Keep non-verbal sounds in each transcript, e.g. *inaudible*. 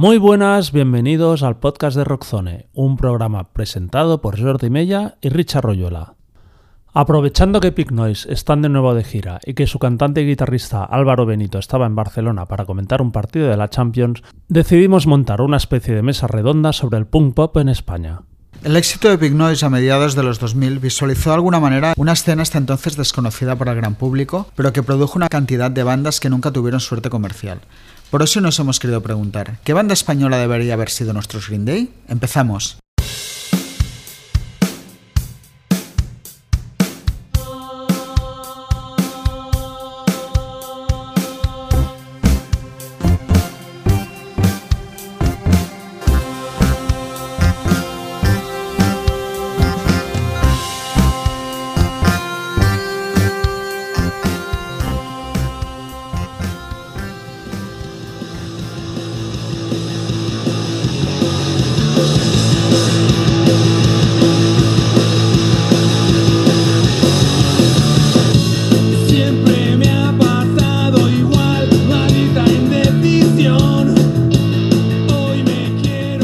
Muy buenas, bienvenidos al podcast de Rockzone, un programa presentado por Jordi Mella y Richard Royuela. Aprovechando que Pig Noise están de nuevo de gira y que su cantante y guitarrista Álvaro Benito estaba en Barcelona para comentar un partido de la Champions, decidimos montar una especie de mesa redonda sobre el punk pop en España. El éxito de Pig Noise a mediados de los 2000 visualizó de alguna manera una escena hasta entonces desconocida por el gran público, pero que produjo una cantidad de bandas que nunca tuvieron suerte comercial. Por eso nos hemos querido preguntar, ¿qué banda española debería haber sido nuestro Green Day? Empezamos.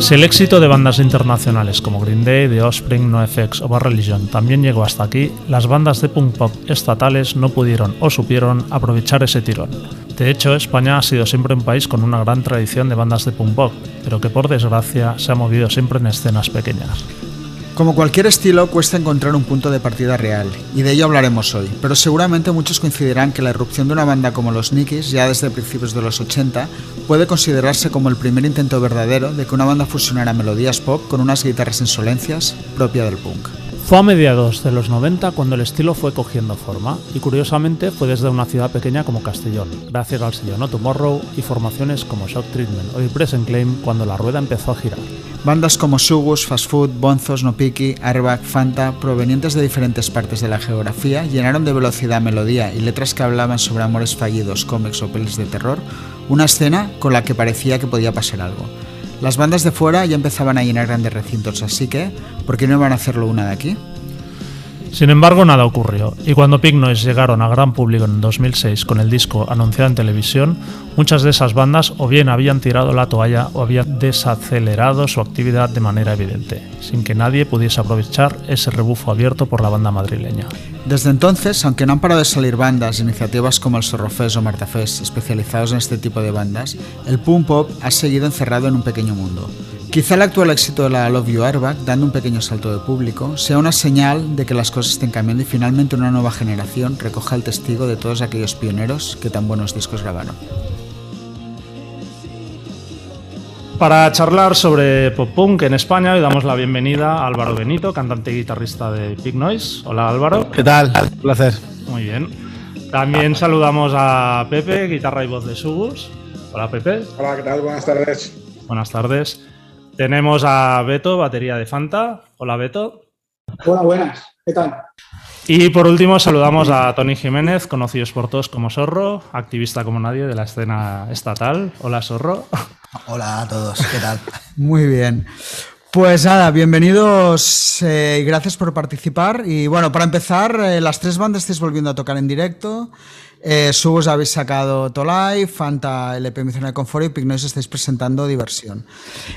Si el éxito de bandas internacionales como Green Day, The Offspring, NoFX o Bad Religion también llegó hasta aquí, las bandas de punk pop estatales no pudieron o supieron aprovechar ese tirón. De hecho, España ha sido siempre un país con una gran tradición de bandas de punk pop, pero que por desgracia se ha movido siempre en escenas pequeñas. Como cualquier estilo, cuesta encontrar un punto de partida real, y de ello hablaremos hoy, pero seguramente muchos coincidirán que la irrupción de una banda como los Nikis, ya desde principios de los 80, puede considerarse como el primer intento verdadero de que una banda fusionara melodías pop con unas guitarras insolencias propia del punk. Fue a mediados de los 90 cuando el estilo fue cogiendo forma, y curiosamente fue desde una ciudad pequeña como Castellón, gracias al sello No Tomorrow y formaciones como Shock Treatment o Present Claim cuando la rueda empezó a girar. Bandas como Sugus, Fast Food, Bonzos, No Piki, Airbag, Fanta, provenientes de diferentes partes de la geografía, llenaron de velocidad, melodía y letras que hablaban sobre amores fallidos, cómics o pelis de terror, una escena con la que parecía que podía pasar algo. Las bandas de fuera ya empezaban a llenar grandes recintos, así que, ¿por qué no van a hacerlo una de aquí? Sin embargo, nada ocurrió, y cuando Noise llegaron a gran público en 2006 con el disco anunciado en televisión, muchas de esas bandas o bien habían tirado la toalla o habían desacelerado su actividad de manera evidente, sin que nadie pudiese aprovechar ese rebufo abierto por la banda madrileña. Desde entonces, aunque no han parado de salir bandas, iniciativas como el Sorrofest o Martafest, especializados en este tipo de bandas, el punk pop ha seguido encerrado en un pequeño mundo. Quizá el actual éxito de la Love You Airbag, dando un pequeño salto de público, sea una señal de que las cosas estén cambiando y finalmente una nueva generación recoja el testigo de todos aquellos pioneros que tan buenos discos grabaron. Para charlar sobre pop punk en España, hoy damos la bienvenida a Álvaro Benito, cantante y guitarrista de Big Noise. Hola Álvaro. ¿Qué tal? Un placer. Muy bien. También saludamos a Pepe, guitarra y voz de Subus. Hola Pepe. Hola, ¿qué tal? Buenas tardes. Buenas tardes. Tenemos a Beto, batería de Fanta. Hola Beto. Hola, buenas. ¿Qué tal? Y por último saludamos a Tony Jiménez, conocidos por todos como Zorro, activista como nadie de la escena estatal. Hola Zorro. Hola a todos, ¿qué tal? *laughs* Muy bien. Pues nada, bienvenidos eh, y gracias por participar. Y bueno, para empezar, eh, las tres bandas estáis volviendo a tocar en directo. Eh, Subos habéis sacado Tolai, Fanta LP Misión de Confort y Pignois estáis presentando Diversión.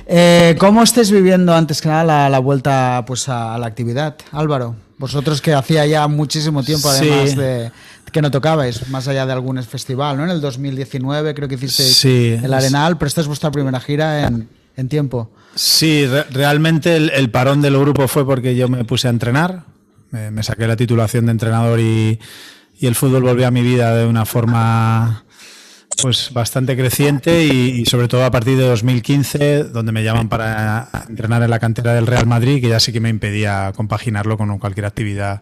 Eh, ¿Cómo estáis viviendo antes que nada la, la vuelta pues, a, a la actividad? Álvaro, vosotros que hacía ya muchísimo tiempo además Sí. de que no tocabais, más allá de algún festival, ¿no? En el 2019 creo que hicisteis Sí. el Arenal, pero esta es vuestra primera gira en, en tiempo. Sí, re- realmente el, el parón del grupo fue porque yo me puse a entrenar, me, me saqué la titulación de entrenador y, y el fútbol volvió a mi vida de una forma pues bastante creciente y, y sobre todo a partir de 2015, donde me llaman para entrenar en la cantera del Real Madrid, que ya sí que me impedía compaginarlo con cualquier actividad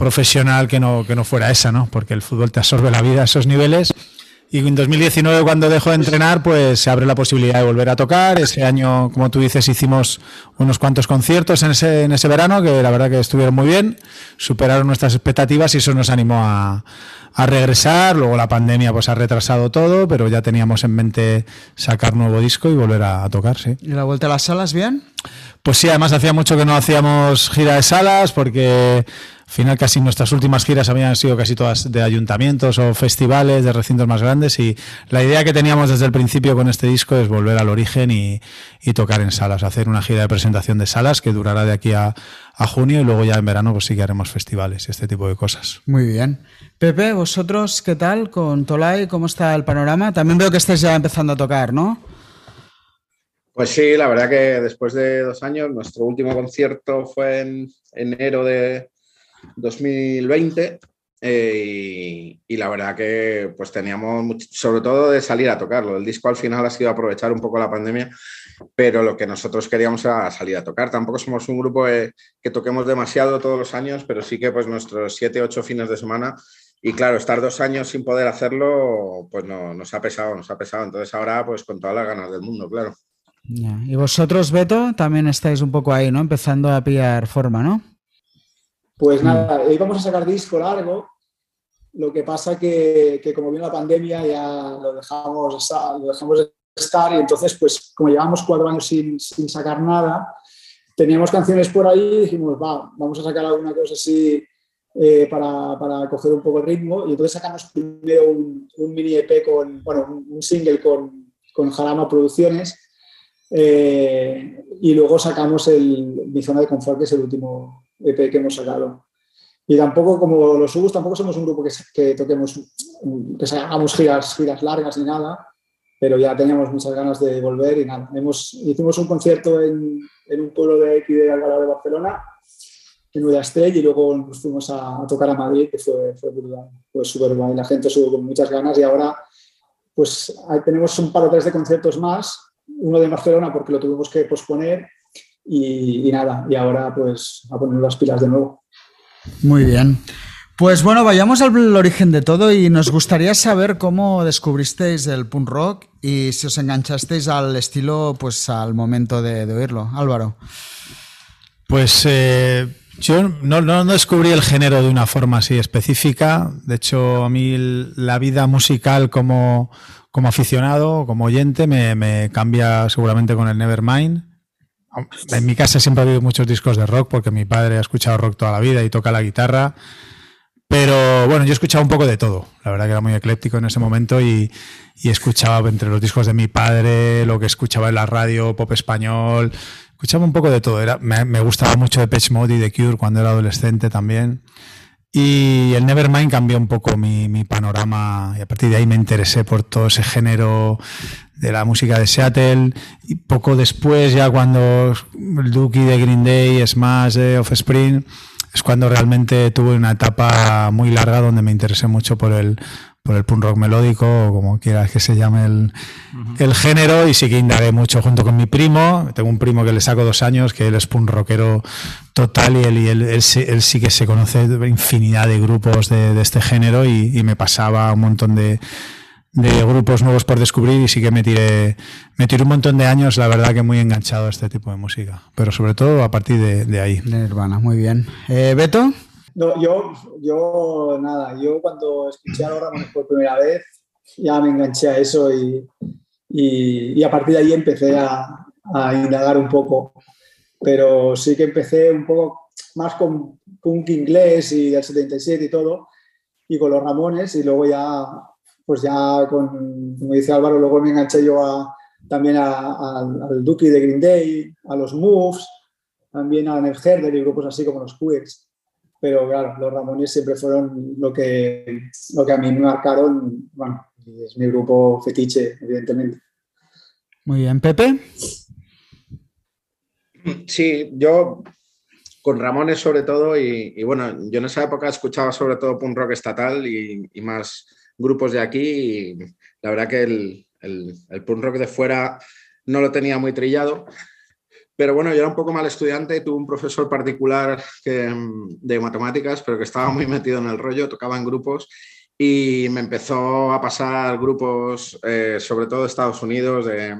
profesional que no, que no fuera esa, ¿no? Porque el fútbol te absorbe la vida a esos niveles. Y en 2019, cuando dejo de entrenar, pues se abre la posibilidad de volver a tocar. Ese año, como tú dices, hicimos unos cuantos conciertos en ese, en ese verano, que la verdad que estuvieron muy bien, superaron nuestras expectativas y eso nos animó a, a regresar. Luego la pandemia pues ha retrasado todo, pero ya teníamos en mente sacar nuevo disco y volver a, a tocar, sí. ¿Y la vuelta a las salas bien? Pues sí, además hacía mucho que no hacíamos gira de salas porque final casi nuestras últimas giras habían sido casi todas de ayuntamientos o festivales, de recintos más grandes y la idea que teníamos desde el principio con este disco es volver al origen y, tocar en salas, hacer una gira de presentación de salas que durará de aquí a, junio y luego ya en verano pues sí que haremos festivales y este tipo de cosas. Muy bien. Pepe, vosotros, ¿qué tal con Tolai? ¿Cómo está el panorama? También veo que estáis ya empezando a tocar, ¿no? Pues sí, la verdad que después de dos años, nuestro último concierto fue en enero de 2020 eh, y, la verdad que pues teníamos sobre todo de salir a tocarlo. El disco al final ha sido aprovechar un poco la pandemia, pero lo que nosotros queríamos era salir a tocar. Tampoco somos un grupo que toquemos demasiado todos los años, pero sí que pues nuestros siete, ocho fines de semana y claro, estar dos años sin poder hacerlo, pues no, nos ha pesado, nos ha pesado. Entonces ahora, pues con todas las ganas del mundo, claro. Y vosotros, Beto, también estáis un poco ahí, ¿no? Empezando a pillar forma, ¿no? Pues nada, íbamos a sacar disco largo. Lo que pasa que, que como vino la pandemia ya lo dejamos, lo dejamos de estar y entonces, pues como llevamos cuatro años sin, sin sacar nada, teníamos canciones por ahí y dijimos, va, vamos a sacar alguna cosa así eh, para, para, coger un poco el ritmo. Y entonces sacamos primero un, un mini EP con, bueno, un, single con, con Jarama Producciones eh, y luego sacamos el, mi zona de confort, que es el último EP que hemos sacado. Y tampoco, como los Ubus, tampoco somos un grupo que, que toquemos, que hagamos giras, giras largas ni nada, pero ya teníamos muchas ganas de volver y nada. Hemos, hicimos un concierto en, en un pueblo de aquí de Alcalá de Barcelona, en Nueva Estrella, y luego nos fuimos a, tocar a Madrid, que fue, fue brutal, fue súper guay. La gente subió con muchas ganas y ahora pues tenemos un par o tres de conciertos más uno de Barcelona porque lo tuvimos que posponer y, nada, y ahora pues a poner las pilas de nuevo. Muy bien. Pues bueno, vayamos al origen de todo y nos gustaría saber cómo descubristeis el punk rock y si os enganchasteis al estilo pues al momento de, oírlo. Álvaro. Pues eh, yo no, no, descubrí el género de una forma así específica. De hecho, a mí la vida musical como, como aficionado, como oyente, me, cambia seguramente con el Nevermind. En mi casa siempre ha habido muchos discos de rock porque mi padre ha escuchado rock toda la vida y toca la guitarra. Pero bueno, yo he escuchado un poco de todo. La verdad que era muy ecléctico en ese momento y, escuchaba entre los discos de mi padre, lo que escuchaba en la radio, pop español. Escuchaba un poco de todo. Era, me, gustaba mucho de Pitch Mode y de Cure cuando era adolescente también. Y el Nevermind cambió un poco mi, panorama y a partir de ahí me interesé por todo ese género de la música de Seattle. Y poco después, ya cuando el Dookie de Green Day, Smash de Offspring, es cuando realmente tuve una etapa muy larga donde me interesé mucho por el, por el punk rock melódico o como quieras que se llame el, el, género y sí que indagué mucho junto con mi primo. Tengo un primo que le saco dos años, que él es punk rockero total y él, y él, él, sí que se conoce de infinidad de grupos de, de este género y, y, me pasaba un montón de, de, grupos nuevos por descubrir y sí que me tiré, me tiré un montón de años, la verdad que muy enganchado a este tipo de música, pero sobre todo a partir de, de ahí. Nirvana, muy bien. Eh, Beto. No, yo, yo, nada, yo cuando escuché a los Ramones por primera vez, ya me enganché a eso y, y, a partir de ahí empecé a, a, indagar un poco. Pero sí que empecé un poco más con punk inglés y del 77 y todo, y con los Ramones, y luego ya, pues ya con, como dice Álvaro, luego me enganché yo a, también al, al Dookie de Green Day, a los Moves, también a Ned Herder y grupos así como los Queers pero claro, los Ramones siempre fueron lo que, lo que a mí me marcaron, bueno, es mi grupo fetiche, evidentemente. Muy bien, Pepe. Sí, yo con Ramones sobre todo y, bueno, yo en esa época escuchaba sobre todo punk rock estatal y, más grupos de aquí y la verdad que el, el, el punk rock de fuera no lo tenía muy trillado pero bueno, yo era un poco mal estudiante y tuve un profesor particular que, de matemáticas, pero que estaba muy *laughs* metido en el rollo, tocaba en grupos y me empezó a pasar grupos, eh, sobre todo de Estados Unidos, de,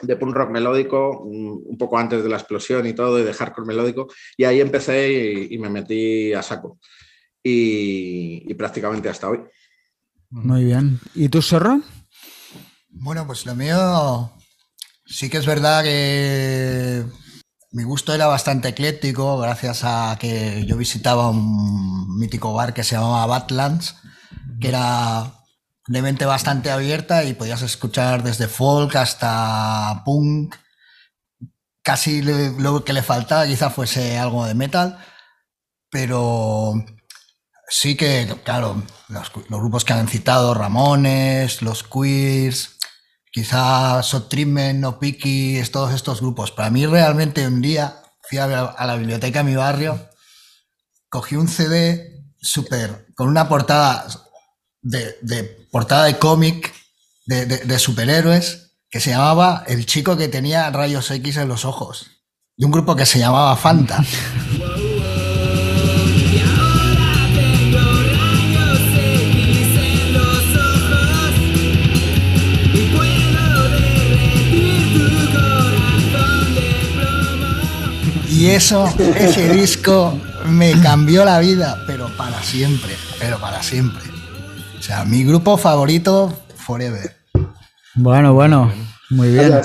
de punk rock melódico, un poco antes de la explosión y todo, y de hardcore melódico. Y ahí empecé y, me metí a saco. Y, y, prácticamente hasta hoy. Muy bien. ¿Y tú, Sorro? Bueno, pues lo mío Sí que es verdad que mi gusto era bastante ecléctico gracias a que yo visitaba un mítico bar que se llamaba Badlands, que era de mente bastante abierta y podías escuchar desde folk hasta punk. Casi lo que le faltaba quizás fuese algo de metal, pero sí que, claro, los, grupos que han citado, Ramones, los Queers, quizás So Treatment, No Pickies, todos estos grupos. Para mí realmente un día fui a, la biblioteca de mi barrio, cogí un CD súper, con una portada de, portada de cómic de, superhéroes que se llamaba El chico que tenía rayos X en los ojos. Y un grupo que se llamaba Fanta. *laughs* Y eso, ese disco me cambió la vida, pero para siempre, pero para siempre. O sea, mi grupo favorito, Forever. Bueno, bueno, muy bien.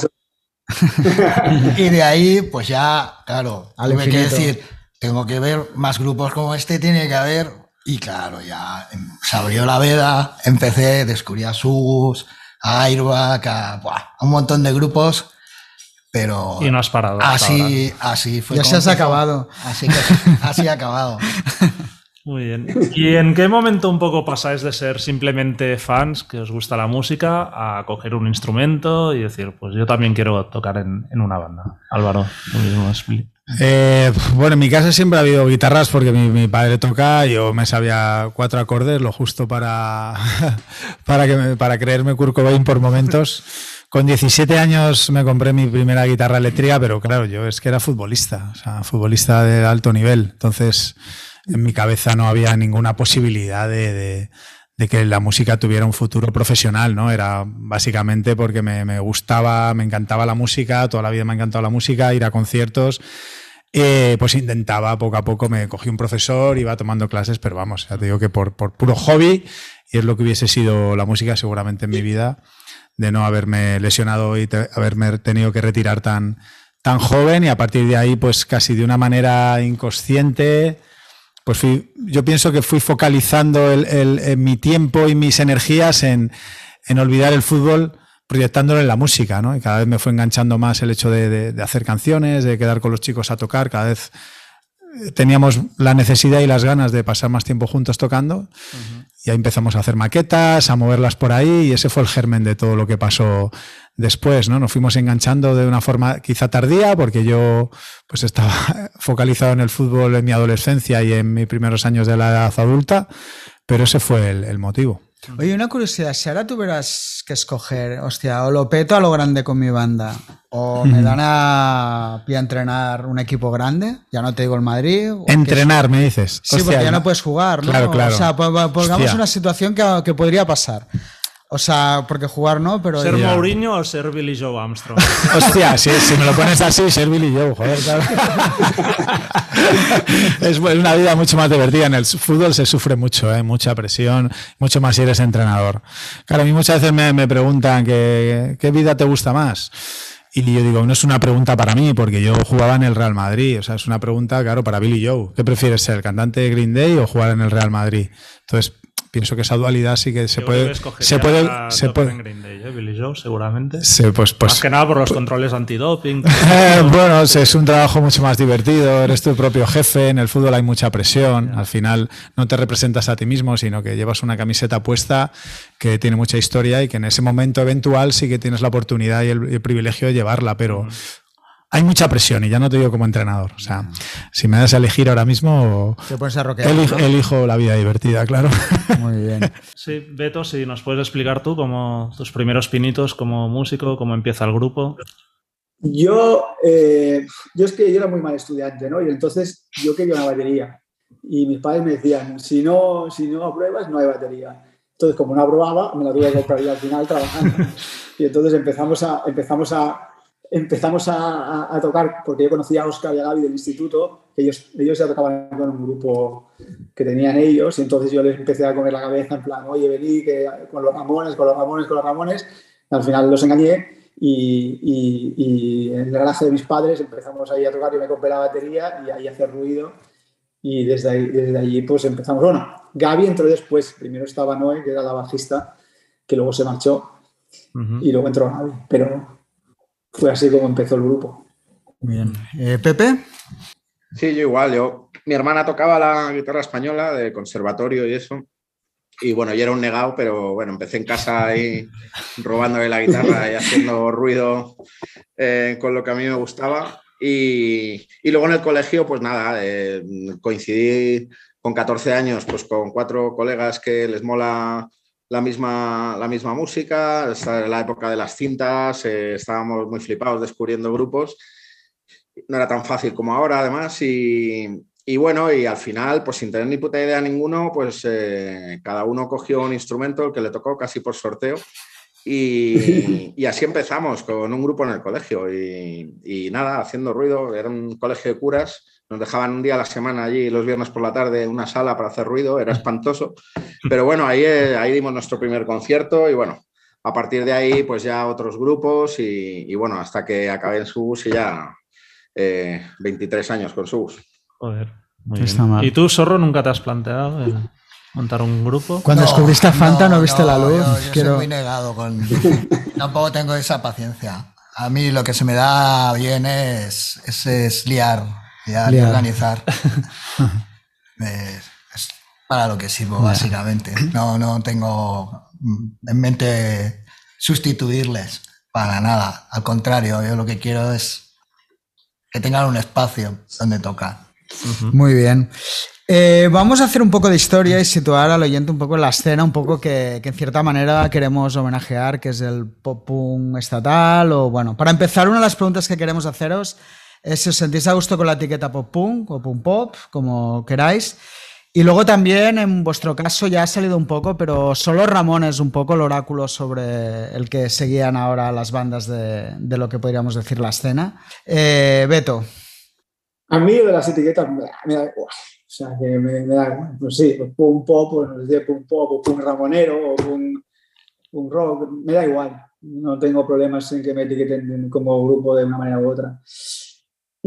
y de ahí, pues ya, claro, tuve que decir, tengo que ver más grupos como este, tiene que haber. Y claro, ya se abrió la veda, empecé, descubrí a Sugus, a Airbag, a, un montón de grupos pero y no has parado. Así, así fue. Ya se has acabado. Así que así ha acabado. *laughs* Muy bien. ¿Y en qué momento un poco pasáis de ser simplemente fans que os gusta la música a coger un instrumento y decir, pues yo también quiero tocar en, una banda? Álvaro, tú mismo eh, bueno, en mi casa siempre ha habido guitarras porque mi, padre toca, yo me sabía cuatro acordes, lo justo para, *laughs* para, que para creerme Kurt Cobain por momentos. Con 17 años me compré mi primera guitarra eléctrica, pero claro, yo es que era futbolista, o sea, futbolista de alto nivel. Entonces, en mi cabeza no había ninguna posibilidad de, que la música tuviera un futuro profesional, ¿no? Era básicamente porque me, gustaba, me encantaba la música, toda la vida me ha encantado la música, ir a conciertos. Eh, pues intentaba poco a poco, me cogí un profesor, iba tomando clases, pero vamos, ya te digo que por, por puro hobby, y es lo que hubiese sido la música seguramente en mi vida, de no haberme lesionado y haberme tenido que retirar tan, tan joven, y a partir de ahí, pues casi de una manera inconsciente, pues yo pienso que fui focalizando mi tiempo y mis energías en, olvidar el fútbol proyectándolo en la música, ¿no? Y cada vez me fue enganchando más el hecho de, hacer canciones, de quedar con los chicos a tocar, cada vez teníamos la necesidad y las ganas de pasar más tiempo juntos tocando. Ahí empezamos a hacer maquetas, a moverlas por ahí, y ese fue el germen de todo lo que pasó después, ¿no? Nos fuimos enganchando de una forma quizá tardía, porque yo pues estaba *laughs* focalizado en el fútbol en mi adolescencia y en mis primeros años de la edad adulta, pero ese fue el motivo. Oye, una curiosidad, si ahora tuvieras que escoger, hostia, o lo peto a lo grande con mi banda, o me dan a a entrenar un equipo grande, ya no te digo el Madrid. Entrenar, me dices. Sí, porque ya no puedes jugar, ¿no? Claro, claro. O sea, pongamos una situación que, que podría pasar. O sea, porque jugar no, pero. ¿Ser Mourinho o ser Billy Joe Armstrong? *laughs* Hostia, si, me lo pones así, ser Billy Joe, joder, claro. *laughs* es una vida mucho más divertida. En el fútbol se sufre mucho, ¿eh? mucha presión, mucho más si eres entrenador. Claro, a mí muchas veces me, preguntan que, qué vida te gusta más. Y yo digo, no es una pregunta para mí, porque yo jugaba en el Real Madrid. O sea, es una pregunta, claro, para Billy Joe. ¿Qué prefieres ser, cantante de Green Day o jugar en el Real Madrid? Entonces, pienso que esa dualidad sí que se puede. Se puede. Se puede ¿eh? Billy Joe, seguramente. pues, pues, más que nada por los controles antidoping. bueno, *laughs* es un trabajo mucho más divertido. Eres tu propio jefe. En el fútbol hay mucha presión. Al final no te representas a ti mismo, sino que llevas una camiseta puesta que tiene mucha historia y que en ese momento eventual sí que tienes la oportunidad y el, privilegio de llevarla, pero hay mucha presión y ya no te digo como entrenador. O sea, si me das a elegir ahora mismo, elijo, la vida divertida, claro. Muy bien. *laughs* Sí, Beto, si nos puedes explicar tú como tus primeros pinitos como músico, cómo empieza el grupo. Yo, eh, yo es que yo era muy mal estudiante, ¿no? Y entonces yo quería una batería. Y mis padres me decían, si no, si no apruebas, no hay batería. Entonces, como no aprobaba, me la tuve que comprar al final trabajando. *laughs* Y entonces empezamos a, empezamos a, empezamos a, tocar, porque yo conocía a Oscar y a Gaby del instituto, ellos, ellos ya tocaban con un grupo que tenían ellos, y entonces yo les empecé a comer la cabeza en plan, oye, vení, que con los Ramones, con los Ramones, con los Ramones, al final los engañé, y, en el garaje de mis padres empezamos ahí a tocar, y me compré la batería y ahí hacer ruido y desde, ahí, desde allí pues empezamos. Bueno, Gaby entró después, primero estaba Noé, que era la bajista, que luego se marchó y luego entró Gaby, pero fue así como empezó el grupo. Bien. Eh, ¿Pepe? Sí, yo igual, yo, mi hermana tocaba la guitarra española de conservatorio y eso, y bueno, yo era un negado, pero bueno, empecé en casa ahí robándole la guitarra y haciendo ruido eh, con lo que a mí me gustaba. Y, y luego en el colegio, pues nada, eh, coincidí con 14 años pues con cuatro colegas que les mola la misma, la misma música, la época de las cintas, eh, estábamos muy flipados descubriendo grupos. No era tan fácil como ahora, además, y, y bueno, y al final, pues sin tener ni puta idea ninguno, pues eh, cada uno cogió un instrumento, el que le tocó casi por sorteo. Y, *laughs* así empezamos con un grupo en el colegio y, nada, haciendo ruido. Era un colegio de curas, nos dejaban un día a la semana allí, los viernes por la tarde, una sala para hacer ruido, era espantoso. Pero bueno, ahí, eh, ahí dimos nuestro primer concierto y bueno, a partir de ahí, pues ya otros grupos y, bueno, hasta que acabé en Subus y ya 23 eh, años con Subus. Joder, muy bien. ¿Y tú, Zorro, nunca te has planteado montar un grupo? Cuando descubriste a Fanta no, viste la luz. Yo, soy muy negado con... Tampoco tengo esa paciencia. A mí lo que se me da bien es, es, liar, liar, y organizar. *laughs* es para lo que sirvo, básicamente. No, no tengo en mente sustituirles para nada. Al contrario, yo lo que quiero es que tengan un espacio donde tocar. Muy bien. Eh, vamos a hacer un poco de historia y situar al oyente un poco en la escena, un poco que, en cierta manera queremos homenajear, que es el pop punk estatal. O bueno, para empezar, una de las preguntas que queremos haceros si os sentís a gusto con la etiqueta pop punk o punk pop, como queráis. Y luego también, en vuestro caso, ya ha salido un poco, pero solo Ramón es un poco el oráculo sobre el que seguían ahora las bandas de, lo que podríamos decir la escena. Eh, Beto. A mí de las etiquetas me, da igual. O sea, que me, da igual. Pues sí, pues pop, pues pop, pum ramonero, o rock, me da igual. No tengo problemas en que me etiqueten como grupo de una manera u otra.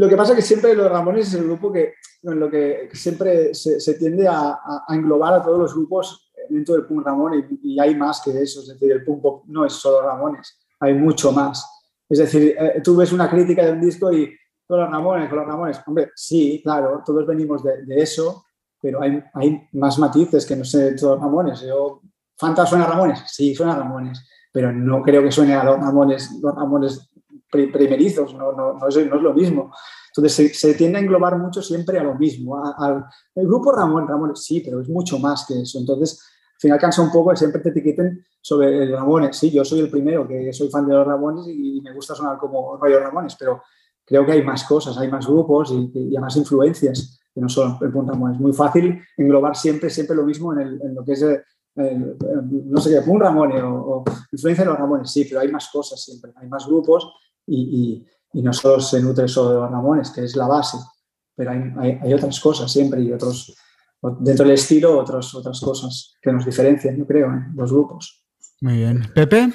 Lo que pasa es que siempre los Ramones es el grupo que, en lo que siempre se, tiende a, englobar a todos los grupos dentro del punk Ramón y, hay más que eso. Es decir, el punk pop no es solo Ramones, hay mucho más. Es decir, eh, tú ves una crítica de un disco y con los Ramones, con los Ramones. Hombre, sí, claro, todos venimos de, eso, pero hay, hay, más matices que no sé todos los Ramones. Yo, ¿Fanta suena a Ramones? Sí, suena a Ramones, pero no creo que suene a los Ramones, los Ramones primerizos, no, no, no, es, no es lo mismo. Entonces se, tiende a englobar mucho siempre a lo mismo. Al, el grupo Ramón, Ramones, sí, pero es mucho más que eso. Entonces, al final cansa un poco que siempre te etiqueten sobre el Ramones. Sí, yo soy el primero que soy fan de los Ramones y, me gusta sonar como rollo Ramones, pero creo que hay más cosas, hay más grupos y, y hay más influencias que no solo el Ramones. Es muy fácil englobar siempre, siempre lo mismo en, lo que es, el, no sé qué, un Ramones o, influencia de los Ramones, sí, pero hay más cosas siempre, hay más grupos y, y, no solo se nutre solo de los Ramones, que es la base, pero hay, hay, otras cosas siempre y otros, dentro del estilo, otras otras cosas que nos diferencian, yo creo, ¿eh? los grupos. Muy bien. Pepe.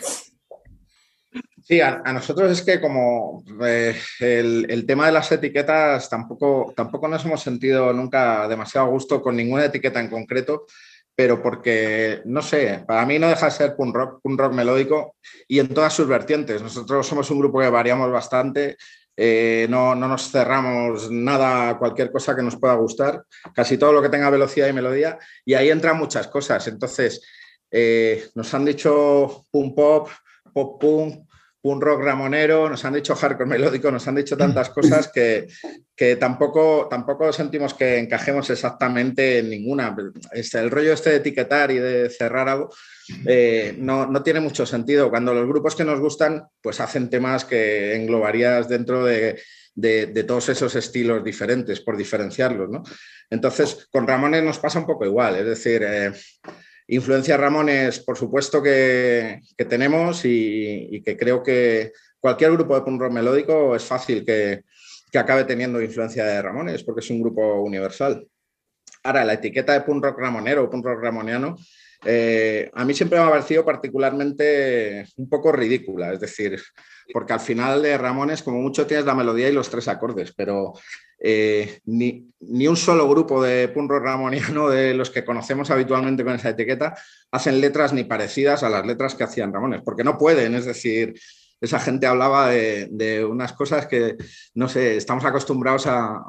Sí, a, nosotros es que como eh, el, el, tema de las etiquetas tampoco, tampoco nos hemos sentido nunca demasiado a gusto con ninguna etiqueta en concreto, pero porque, no sé, para mí no deja de ser punk rock, rock melódico y en todas sus vertientes. Nosotros somos un grupo que variamos bastante, eh, no, no, nos cerramos nada cualquier cosa que nos pueda gustar, casi todo lo que tenga velocidad y melodía, y ahí entran muchas cosas. Entonces, eh, nos han dicho punk pop, pop punk, un rock ramonero, nos han dicho hardcore melódico, nos han dicho tantas *laughs* cosas que, que tampoco, tampoco sentimos que encajemos exactamente en ninguna. Este, el rollo este de etiquetar y de cerrar algo eh, no, no, tiene mucho sentido. Cuando los grupos que nos gustan, pues hacen temas que englobarías dentro de, de, todos esos estilos diferentes, por diferenciarlos. ¿no? Entonces, con Ramones nos pasa un poco igual, es decir... Eh, Influencia Ramones, por supuesto que, tenemos y, que creo que cualquier grupo de punk rock melódico es fácil que, acabe teniendo influencia de Ramones porque es un grupo universal. Ahora, la etiqueta de punk rock ramonero o punk rock ramoniano eh, a mí siempre me ha parecido particularmente un poco ridícula, es decir, porque al final de Ramones como mucho tienes la melodía y los tres acordes, pero eh, ni, un solo grupo de punk ramoniano de los que conocemos habitualmente con esa etiqueta hacen letras ni parecidas a las letras que hacían Ramones, porque no pueden, es decir, esa gente hablaba de, unas cosas que, no sé, estamos acostumbrados a,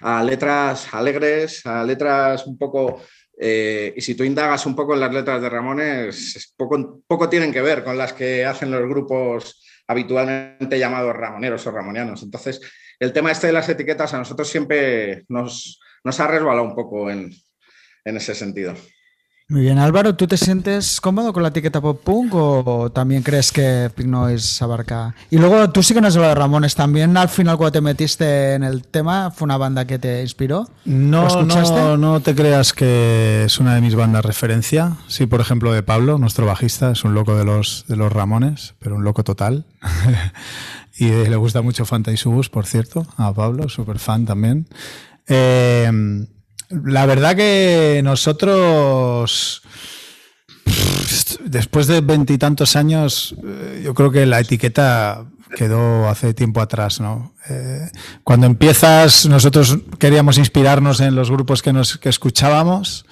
a letras alegres, a letras un poco eh, y si tú indagas un poco en las letras de Ramones, poco, poco tienen que ver con las que hacen los grupos habitualmente llamados ramoneros o ramonianos. Entonces, el tema este de las etiquetas a nosotros siempre nos, nos ha resbalado un poco en ese sentido. Muy bien, Álvaro, ¿tú te sientes cómodo con la etiqueta pop punk o también crees que Pink Noise abarca? Y luego tú sí que nos de Ramones también. Al final, cuando te metiste en el tema, ¿fue una banda que te inspiró? No, no, no te creas que es una de mis bandas referencia. Sí, por ejemplo, de Pablo, nuestro bajista, es un loco de los, de los Ramones, pero un loco total. *laughs* y le gusta mucho Fanta y Subus, por cierto, a Pablo, súper fan también. Eh, la verdad que nosotros, después de veintitantos años, eh, yo creo que la etiqueta quedó hace tiempo atrás, ¿no? Eh, cuando empiezas, nosotros queríamos inspirarnos en los grupos que, nos, que escuchábamos.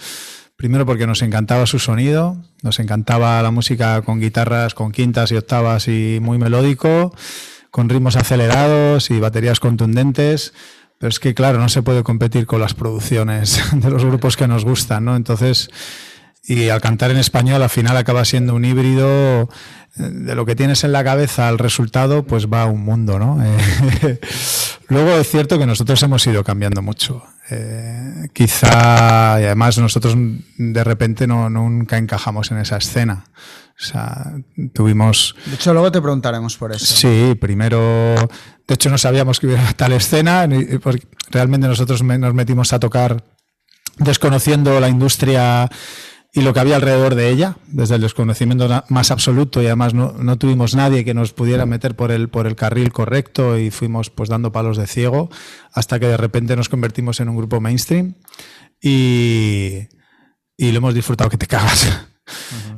Primero porque nos encantaba su sonido, nos encantaba la música con guitarras, con quintas y octavas y muy melódico, con ritmos acelerados y baterías contundentes. Pero es que, claro, no se puede competir con las producciones *laughs* de los grupos que nos gustan, ¿no? Entonces, y al cantar en español, al final acaba siendo un híbrido eh, de lo que tienes en la cabeza al resultado, pues va a un mundo, ¿no? *laughs* Eh, luego es cierto que nosotros hemos ido cambiando mucho. Eh, quizá, y además nosotros de repente no, nunca encajamos en esa escena. O sea, tuvimos... De hecho, luego te preguntaremos por eso. Sí, primero... De hecho, no sabíamos que hubiera tal escena. Porque realmente nosotros nos metimos a tocar desconociendo la industria y lo que había alrededor de ella, desde el desconocimiento más absoluto y además no, no, tuvimos nadie que nos pudiera meter por el, por el carril correcto y fuimos pues dando palos de ciego hasta que de repente nos convertimos en un grupo mainstream y, y lo hemos disfrutado que te cagas.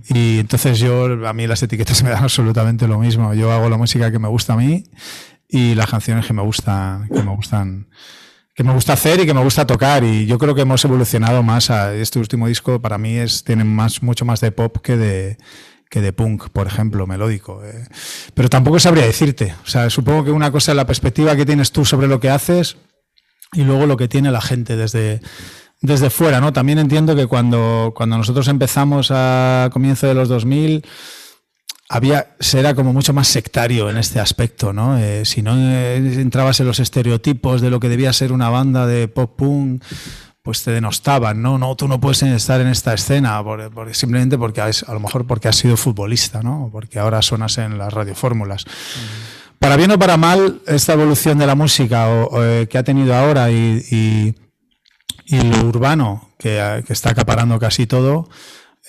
Y entonces yo, a mí las etiquetas *laughs* me dan absolutamente lo mismo. Yo hago la música que me gusta a mí y las canciones que me gustan, que me gustan, que me gusta hacer y que me gusta tocar. Y yo creo que hemos evolucionado más. A este último disco para mí es, tiene más, mucho más de pop que de, que de punk, por ejemplo, melódico. Eh. Pero tampoco sabría decirte. O sea, supongo que una cosa es la perspectiva que tienes tú sobre lo que haces y luego lo que tiene la gente desde, desde fuera, ¿no? También entiendo que cuando, cuando nosotros empezamos a comienzo de los 2000, había, era como mucho más sectario en este aspecto, ¿no? Eh, si no eh, entrabas en los estereotipos de lo que debía ser una banda de pop punk, pues te denostaban, ¿no? No, tú no puedes estar en esta escena, simplemente porque a lo mejor porque has sido futbolista, ¿no? Porque ahora sonas en las radiofórmulas. Para bien o para mal, esta evolución de la música eh, que ha tenido ahora y y lo urbano, que, está acaparando casi todo,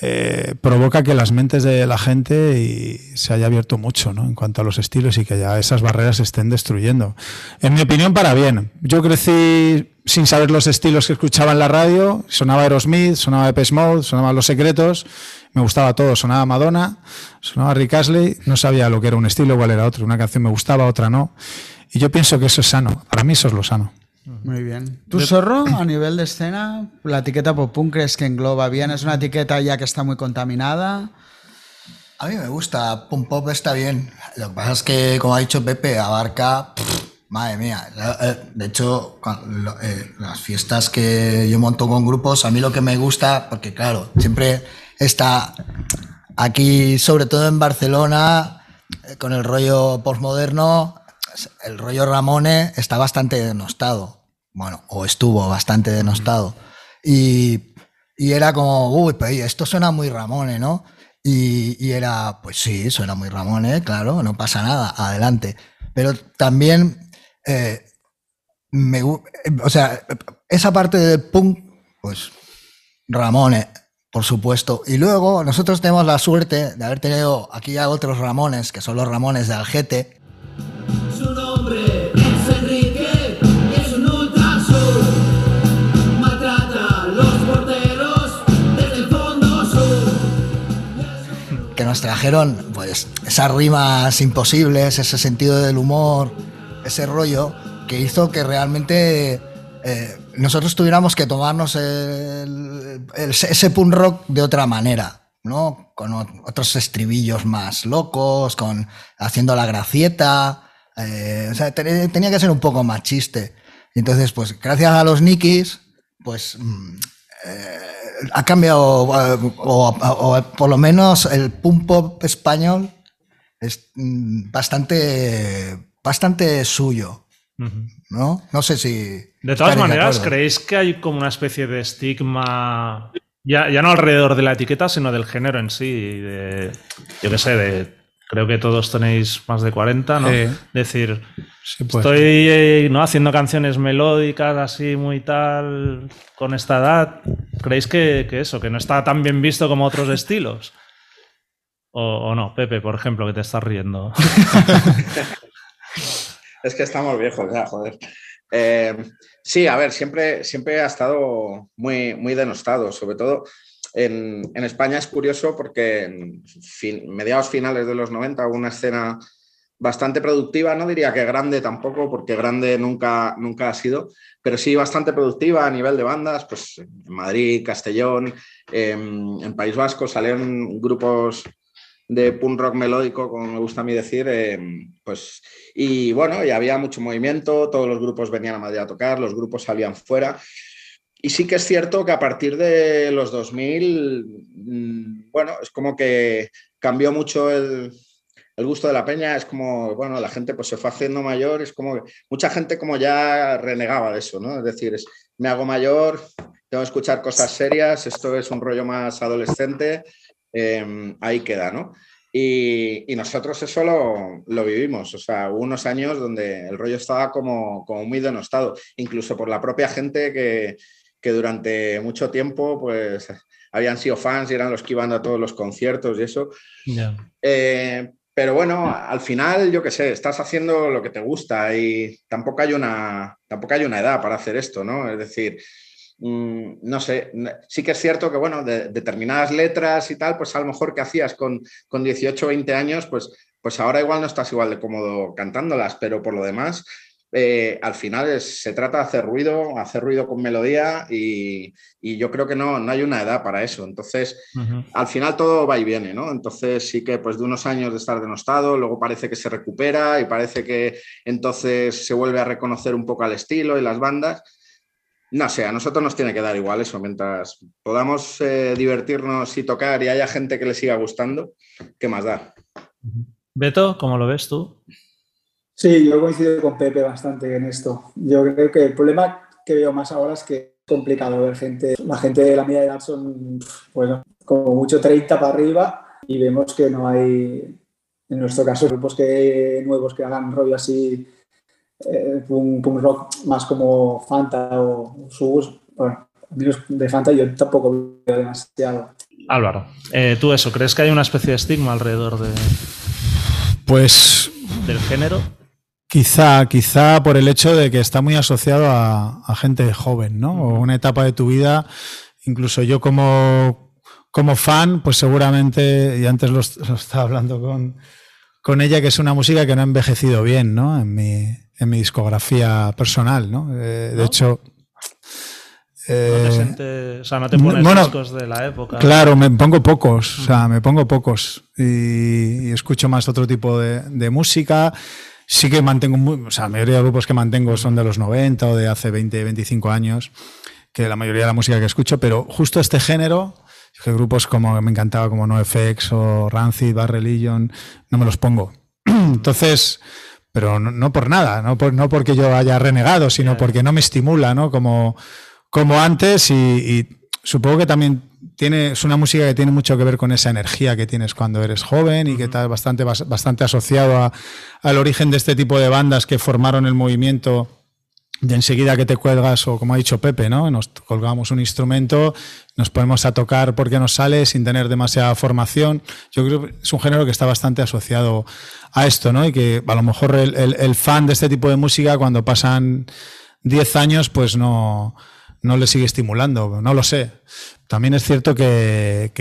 eh, provoca que las mentes de la gente y se haya abierto mucho ¿no? en cuanto a los estilos y que ya esas barreras se estén destruyendo. En mi opinión, para bien. Yo crecí sin saber los estilos que escuchaba en la radio. Sonaba Aerosmith, sonaba Depeche Mode, sonaban Los Secretos. Me gustaba todo. Sonaba Madonna, sonaba Rick Astley. No sabía lo que era un estilo, cuál era otro. Una canción me gustaba, otra no. Y yo pienso que eso es sano. Para mí eso es lo sano. Muy bien. ¿Tu zorro a nivel de escena? ¿La etiqueta pop punk crees que engloba bien? ¿Es una etiqueta ya que está muy contaminada? A mí me gusta, punk pop está bien. Lo que pasa es que, como ha dicho Pepe, abarca. madre mía. Eh, de hecho, eh, las fiestas que yo monto con grupos, a mí lo que me gusta, porque claro, siempre está aquí, sobre todo en Barcelona, eh, con el rollo postmoderno, el rollo Ramone está bastante denostado. Bueno, o estuvo bastante denostado. Y, era como, uy, pues esto suena muy Ramone, ¿no? Y, era, pues sí, suena muy Ramone, claro, no pasa nada, adelante. Pero también, eh, me, o sea, esa parte del punk, pues Ramone, por supuesto. Y luego nosotros tenemos la suerte de haber tenido aquí a otros Ramones, que son los Ramones de Algete, trajeron pues esas rimas imposibles, ese sentido del humor, ese rollo que hizo que realmente eh, nosotros tuviéramos que tomarnos ese punk rock de otra manera, ¿no? Con otros estribillos más locos, con haciendo la gracieta. Eh, tenía que ser un poco más chiste. Entonces, pues gracias a los Nikis, pues mm, eh, ha cambiado, o, por lo menos el punk pop español es mm, bastante, bastante suyo. ¿No? No sé si. De todas maneras, ¿creéis que hay como una especie de estigma, ya, ya no alrededor de la etiqueta, sino del género en sí? De, yo qué sé, de creo que todos tenéis más de 40, ¿no? decir, estoy eh, ¿no? haciendo canciones melódicas así muy tal con esta edad. ¿Creéis que, eso, que no está tan bien visto como otros estilos? O, o no, Pepe, por ejemplo, que te estás riendo. *laughs* es que estamos viejos ya, joder. Eh, sí, a ver, siempre, siempre ha estado muy, muy denostado, sobre todo en, España es curioso porque en mediados finales de los 90 hubo una escena bastante productiva, no diría que grande tampoco, porque grande nunca, nunca ha sido, pero sí bastante productiva a nivel de bandas, pues en Madrid, Castellón, en País Vasco salieron grupos de punk rock melódico, como me gusta a mí decir, pues, y bueno, y había mucho movimiento, todos los grupos venían a Madrid a tocar, los grupos salían fuera, y sí que es cierto que a partir de los 2000, mm, bueno, es como que cambió mucho el, gusto de la peña, es como, bueno, la gente pues se fue haciendo mayor, es como que mucha gente como ya renegaba de eso, ¿no? Es decir, es, me hago mayor, tengo que escuchar cosas serias, esto es un rollo más adolescente, em, ahí queda, ¿no? Y, nosotros eso lo, lo, vivimos, o sea, hubo unos años donde el rollo estaba como, como muy denostado, incluso por la propia gente que, que durante mucho tiempo pues habían sido fans y eran los que iban a todos los conciertos y eso. Eh, pero bueno, al final, yo qué sé, estás haciendo lo que te gusta y tampoco hay una, tampoco hay una edad para hacer esto, ¿no? Es decir, mm, no sé, sí que es cierto que, bueno, de, determinadas letras y tal, pues a lo mejor que hacías con, con 18 o 20 años, pues, pues ahora igual no estás igual de cómodo cantándolas, pero por lo demás, eh, al final se trata de hacer ruido, hacer ruido con melodía y, yo creo que no, no, hay una edad para eso. Entonces, al final todo va y viene, ¿no? Entonces sí que pues de unos años de estar denostado, luego parece que se recupera y parece que entonces se vuelve a reconocer un poco al estilo y las bandas. No sé, a nosotros nos tiene que dar igual eso, mientras podamos eh, divertirnos y tocar y haya gente que le siga gustando, ¿qué más da? Beto, ¿cómo lo ves tú? Sí, yo coincido con Pepe bastante en esto. Yo creo que el problema que veo más ahora es que es complicado ver gente, la gente de la media edad son, bueno, como mucho 30 para arriba y vemos que no hay, en nuestro caso, grupos que, nuevos que hagan rollo así, eh, un, rock más como Fanta o Subus. Bueno, menos de Fanta yo tampoco veo demasiado. Álvaro, eh, tú eso, ¿crees que hay una especie de estigma alrededor de... Pues... Del género. Quizá, quizá por el hecho de que está muy asociado a, gente joven, ¿no? O una etapa de tu vida. Incluso yo como, como fan, pues seguramente, y antes lo, estaba hablando con, con, ella, que es una música que no ha envejecido bien, ¿no? En mi, en mi discografía personal, ¿no? Eh, de hecho... Eh, o sea, no te pones discos de la época. Claro, me pongo pocos, o sea, me pongo pocos y, escucho más otro tipo de, de música sí que mantengo, muy, o sea, la mayoría de grupos que mantengo son de los 90 o de hace 20, 25 años, que la mayoría de la música que escucho, pero justo este género, que grupos como me encantaba como NoFX o Rancid, Bad Religion, no me los pongo. *clears throat* Entonces, pero no, por nada, no, por, no porque yo haya renegado, sino porque no me estimula, ¿no? Como, como antes y, y supongo que también tiene, es una música que tiene mucho que ver con esa energía que tienes cuando eres joven y que está bastante, bastante asociado al origen de este tipo de bandas que formaron el movimiento de enseguida que te cuelgas, o como ha dicho Pepe, ¿no? Nos colgamos un instrumento, nos ponemos a tocar porque nos sale sin tener demasiada formación. Yo creo que es un género que está bastante asociado a esto, ¿no? Y que a lo mejor el, el fan de este tipo de música, cuando pasan 10 años, pues no, no le sigue estimulando, no lo sé. También es cierto que,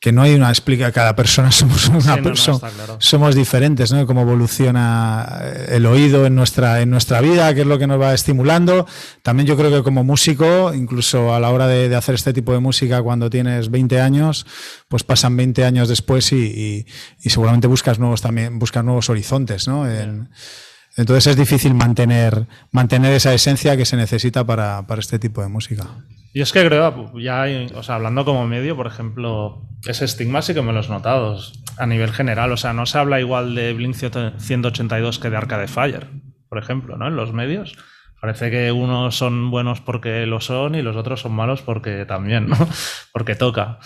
que, no hay una explica, cada persona *laughs* somos una persona, somos diferentes, ¿no? Cómo evoluciona el oído en nuestra, en nuestra vida, qué es lo que nos va estimulando. También yo creo que como músico, incluso a la hora de, hacer este tipo de música cuando tienes 20 años, pues pasan 20 años después y, y, seguramente buscas nuevos también, buscas nuevos horizontes, ¿no? Entonces es difícil mantener, mantener esa esencia que se necesita para, para este tipo de música. Y es que creo, ya, o sea, hablando como medio, por ejemplo, ese estigma sí que me lo he notado a nivel general. O sea, no se habla igual de Blink 182 que de Arcade Fire, por ejemplo, ¿no? En los medios. Parece que unos son buenos porque lo son y los otros son malos porque también, ¿no? *laughs* Porque toca.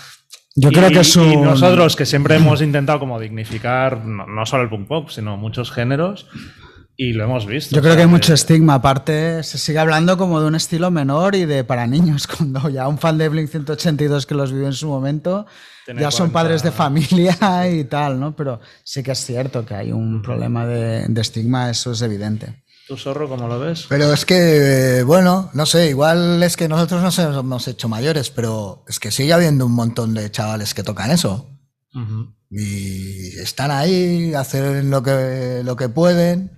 Yo creo que es Y nosotros que siempre hemos intentado como dignificar no, no solo el punk pop, sino muchos géneros, y lo hemos visto. Yo creo que hay mucho estigma. Aparte, se sigue hablando como de un estilo menor y de para niños. *laughs* Cuando ya un fan de Blink 182 que los vive en su momento, ya son padres de familia *laughs* y tal, ¿no? Pero sí que es cierto que hay un problema de, estigma, eso es evidente. ¿Tú, Zorro, cómo lo ves? Pero es que, bueno, no sé, igual es que nosotros nos hemos hecho mayores, pero es que sigue habiendo un montón de chavales que tocan eso. Y están ahí, hacen lo que, lo que pueden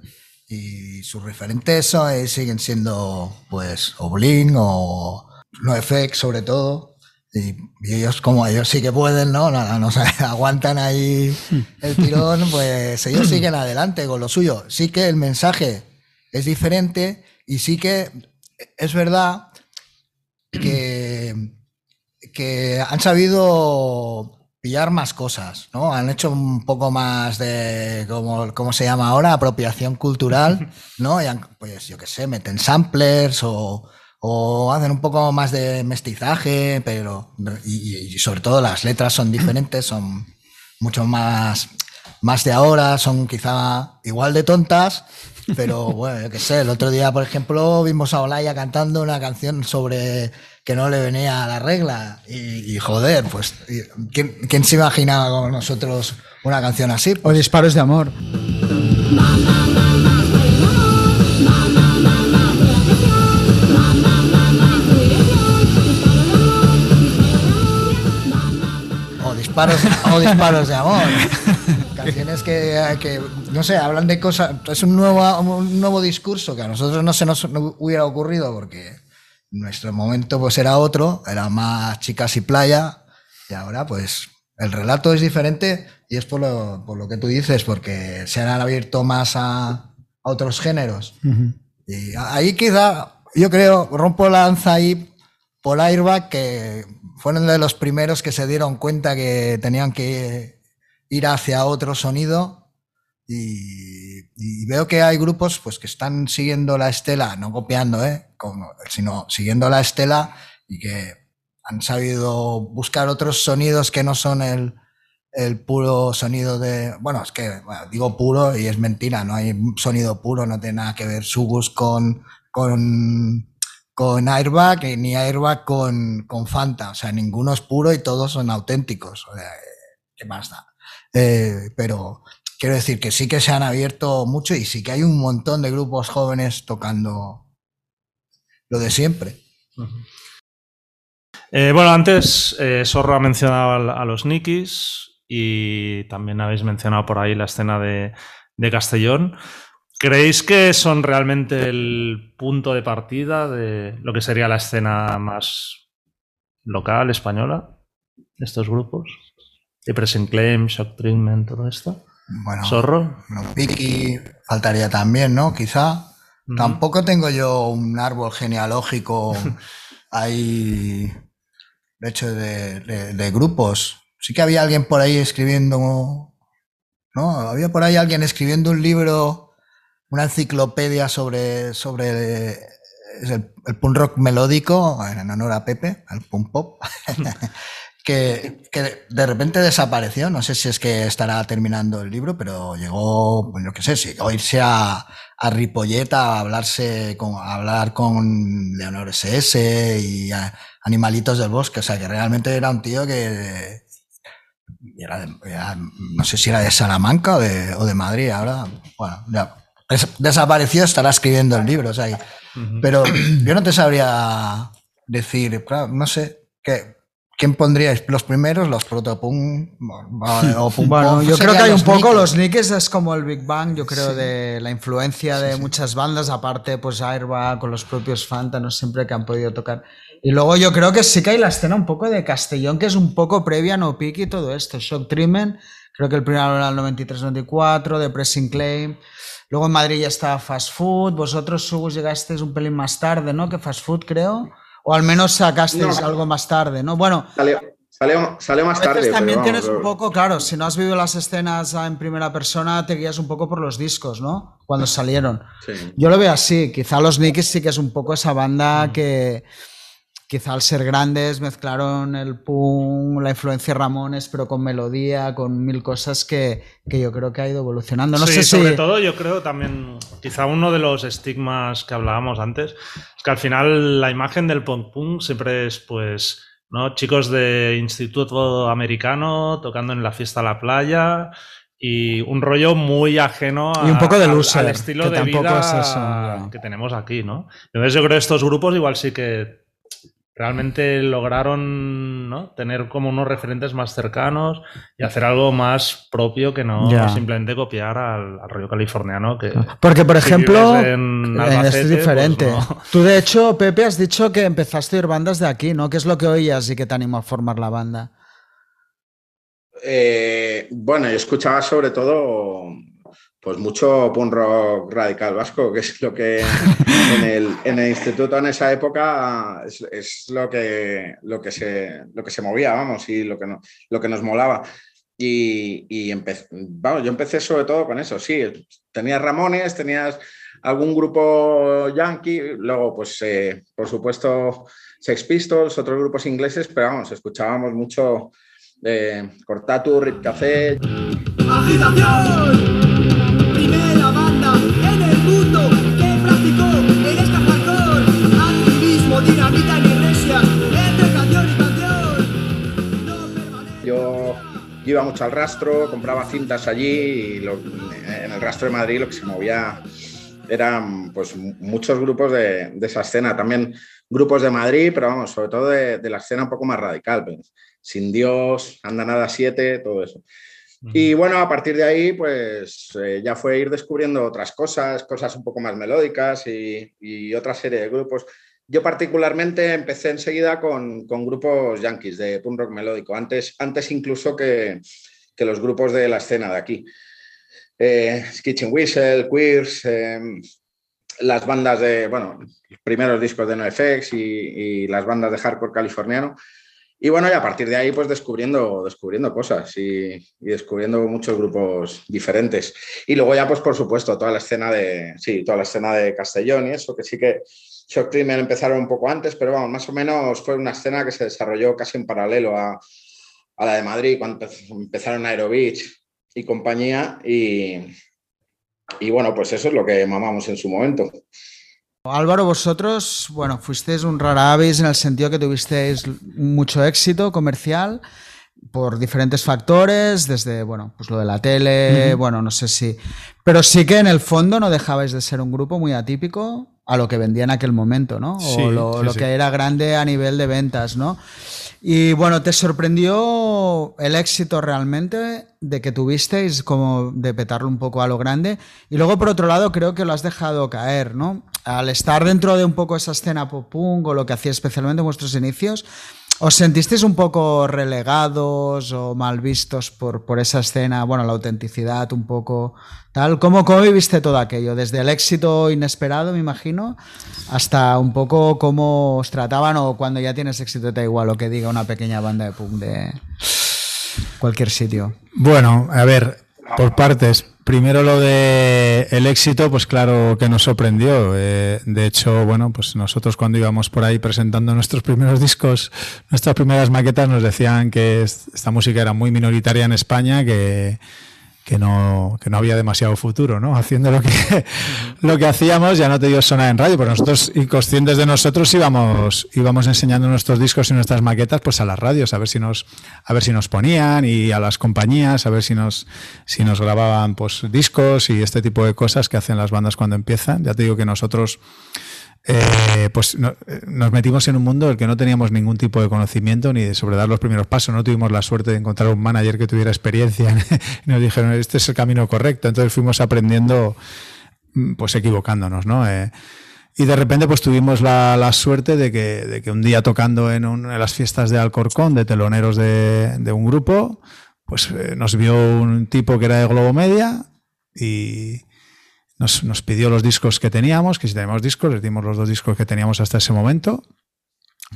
y sus referentes eh, siguen siendo, pues, Oblin o NoFX sobre todo. Y, ellos, como ellos sí que pueden, ¿no? Nada, no *laughs* aguantan ahí el tirón, pues ellos siguen adelante con lo suyo. Sí que el mensaje es diferente y sí que es verdad que, que han sabido pillar más cosas, ¿no? Han hecho un poco más de, como, ¿cómo se llama ahora? Apropiación cultural, *laughs* ¿no? Y han, pues yo qué sé, meten samplers o, o hacen un poco más de mestizaje, pero, y, sobre todo las letras son diferentes, son mucho más, más de ahora, son quizá igual de tontas, pero bueno, yo qué sé, el otro día, por ejemplo, vimos a Olaya cantando una canción sobre que no le venía a la regla. Y, joder, pues, ¿quién, se imaginaba con nosotros una canción así? O disparos de amor. O disparos, o disparos de amor. Canciones que, no sé, hablan de cosas. Es un nuevo, un nuevo discurso que a nosotros no se nos hubiera ocurrido porque nuestro momento pues era otro, era más chicas y playa, y ahora pues el relato es diferente y es por lo, por lo que tú dices, porque se han abierto más a, otros géneros. Y ahí quizá, yo creo, rompo la lanza ahí por Airbag, que fueron de los primeros que se dieron cuenta que tenían que ir hacia otro sonido y, veo que hay grupos pues, que están siguiendo la estela, no copiando, ¿eh? sino siguiendo la estela y que han sabido buscar otros sonidos que no son el, el puro sonido de. Bueno, es que digo puro y es mentira, no hay sonido puro, no tiene nada que ver Subus con, con, con Airbag ni Airbag con, con Fanta. O sea, ninguno es puro y todos son auténticos. O sea, ¿qué más da? Eh, pero quiero decir que sí que se han abierto mucho y sí que hay un montón de grupos jóvenes tocando lo de siempre. Eh, bueno, antes eh, ha mencionado a, los Nikis y también habéis mencionado por ahí la escena de, Castellón. ¿Creéis que son realmente el punto de partida de lo que sería la escena más local, española, estos grupos? Depression Claim, Shock Treatment, todo esto. Bueno, Zorro. Piki faltaría también, ¿no? Quizá. Tampoco tengo yo un árbol genealógico *laughs* ahí hecho de, grupos. Sí que había alguien por ahí escribiendo, ¿no? Había por ahí alguien escribiendo un libro, una enciclopedia sobre, sobre el, el punk rock melódico, en honor a Pepe, al punk pop. *laughs* que, de repente desapareció. No sé si es que estará terminando el libro, pero llegó, pues yo qué sé, si, o irse a, a Ripolleta a hablarse con, hablar con Leonor SS y Animalitos del Bosque. O sea, que realmente era un tío que era, no sé si era de Salamanca o de, o de Madrid. Ahora, bueno, ya desapareció, estará escribiendo el libro. O sea, Pero yo no te sabría decir, claro, no sé, ¿qué, ¿quién pondríais? ¿Los primeros, los protopunk o punk Bueno, yo creo que hay un poco, los Nicks es como el Big Bang, yo creo, de la influencia de muchas bandas, aparte pues Airbag con los propios Fanta, no siempre que han podido tocar. Y luego yo creo que sí que hay la escena un poco de Castellón, que es un poco previa a No Peak y todo esto. Shock Treatment, creo que el primero era el 93-94, de Pressing Claim. Luego en Madrid ya estaba Fast Food. Vosotros, Sugus, llegasteis un pelín más tarde, ¿no? Que Fast Food, creo. O al menos sacasteis algo más tarde, ¿no? Bueno. Salió, más tarde. También tienes un poco, claro, si no has vivido las escenas en primera persona, te guías un poco por los discos, ¿no? Cuando salieron. Yo lo veo así. Quizá los Nicks sí que es un poco esa banda mm. Que quizá al ser grandes mezclaron el punk, la influencia Ramones, pero con melodía, con mil cosas que, yo creo que ha ido evolucionando. No sí, sé sobre todo yo creo también, quizá uno de los estigmas que hablábamos antes, es que al final la imagen del punk punk siempre es pues... ¿no? Chicos de instituto americano tocando en la fiesta a la playa, y un rollo muy ajeno y un poco de al, estilo de vida que tenemos aquí, ¿no? Entonces yo creo que estos grupos igual sí que realmente lograron ¿no? tener como unos referentes más cercanos y hacer algo más propio que no simplemente copiar al, rollo californiano. Que Porque, por ejemplo, es pues diferente. *laughs* Tú, de hecho, Pepe, has dicho que empezaste a ir bandas de aquí, ¿no? ¿Qué es lo que oías y que te animó a formar la banda? Eh, bueno, yo escuchaba sobre todo pues mucho punk rock radical vasco, que es lo que *laughs* en el, en el instituto en esa época es, lo, que, lo, que se, lo que se movía, vamos, y lo que, no, lo que nos molaba. Y, y vamos, yo empecé sobre todo con eso, sí, tenías Ramones, tenías algún grupo yankee, luego pues eh, por supuesto Sex Pistols, otros grupos ingleses, pero vamos, escuchábamos mucho eh, Cortatu, Rip Café. ¡Agitación! Iba mucho al rastro, compraba cintas allí y en el rastro de Madrid lo que se movía eran pues muchos grupos de, esa escena, también grupos de Madrid, pero vamos, sobre todo de, la escena un poco más radical, pues, Sin Dios, Anda Nada 7, todo eso. Y bueno, a partir de ahí, pues eh, ya fue ir descubriendo otras cosas, cosas un poco más melódicas y, otra serie de grupos. Yo particularmente empecé enseguida con, grupos yankees de punk rock melódico, antes, antes incluso que, los grupos de la escena de aquí. Eh, Kitchen Whistle, Queers, em, las bandas de, bueno, primeros discos de NoFX y, y las bandas de hardcore californiano. Y bueno, y a partir de ahí, pues descubriendo, descubriendo cosas y, descubriendo muchos grupos diferentes. Y luego ya, pues por supuesto, toda la escena de, sí, toda la escena de Castellón y eso, que sí que Shock Treatment empezaron un poco antes, pero vamos, más o menos fue una escena que se desarrolló casi en paralelo a, a la de Madrid, cuando empezaron Aerobitch y compañía. Y, y bueno, pues eso es lo que mamamos en su momento. Álvaro, vosotros, bueno, fuisteis un rara avis en el sentido que tuvisteis mucho éxito comercial por diferentes factores, desde, bueno, pues lo de la tele, bueno, no sé si... Pero sí que en el fondo no dejabais de ser un grupo muy atípico a lo que vendía en aquel momento, ¿no? O lo, que era grande a nivel de ventas, ¿no? Y bueno, ¿te sorprendió el éxito realmente de que tuvisteis, como de petarlo un poco a lo grande? Y luego, por otro lado, creo que lo has dejado caer, ¿no? Al estar dentro de un poco esa escena pop-punk o lo que hacía especialmente en vuestros inicios, ¿Os sentisteis un poco relegados o mal vistos por, por, esa escena? Bueno, la autenticidad un poco tal. ¿Cómo, ¿Cómo viviste todo aquello? Desde el éxito inesperado, me imagino, hasta un poco cómo os trataban o cuando ya tienes éxito te da igual lo que diga una pequeña banda de punk de cualquier sitio. Bueno, a ver, por partes. Primero lo de el éxito, pues claro que nos sorprendió. Eh, de hecho, bueno, pues nosotros cuando íbamos por ahí presentando nuestros primeros discos, nuestras primeras maquetas, nos decían que esta música era muy minoritaria en España, que, que no, que no había demasiado futuro, ¿no? Haciendo lo que, *laughs* lo que hacíamos, ya no te dio sonar en radio, pero nosotros, inconscientes de nosotros, íbamos, íbamos enseñando nuestros discos y nuestras maquetas pues a las radios, a ver si nos, a ver si nos ponían, y a las compañías, a ver si nos, si nos grababan pues discos y este tipo de cosas que hacen las bandas cuando empiezan. Ya te digo que nosotros eh, pues eh, nos metimos en un mundo del que no teníamos ningún tipo de conocimiento ni de sobre dar los primeros pasos. No tuvimos la suerte de encontrar un manager que tuviera experiencia. *laughs* nos dijeron, este es el camino correcto. Entonces fuimos aprendiendo, mm, pues equivocándonos, ¿no? Eh, y de repente pues tuvimos la, suerte de que, de que, un día tocando en, en, las fiestas de Alcorcón, de teloneros de un grupo, pues nos vio un tipo que era de Globo Media y, nos, nos, pidió los discos que teníamos, que si teníamos discos, les dimos los dos discos que teníamos hasta ese momento,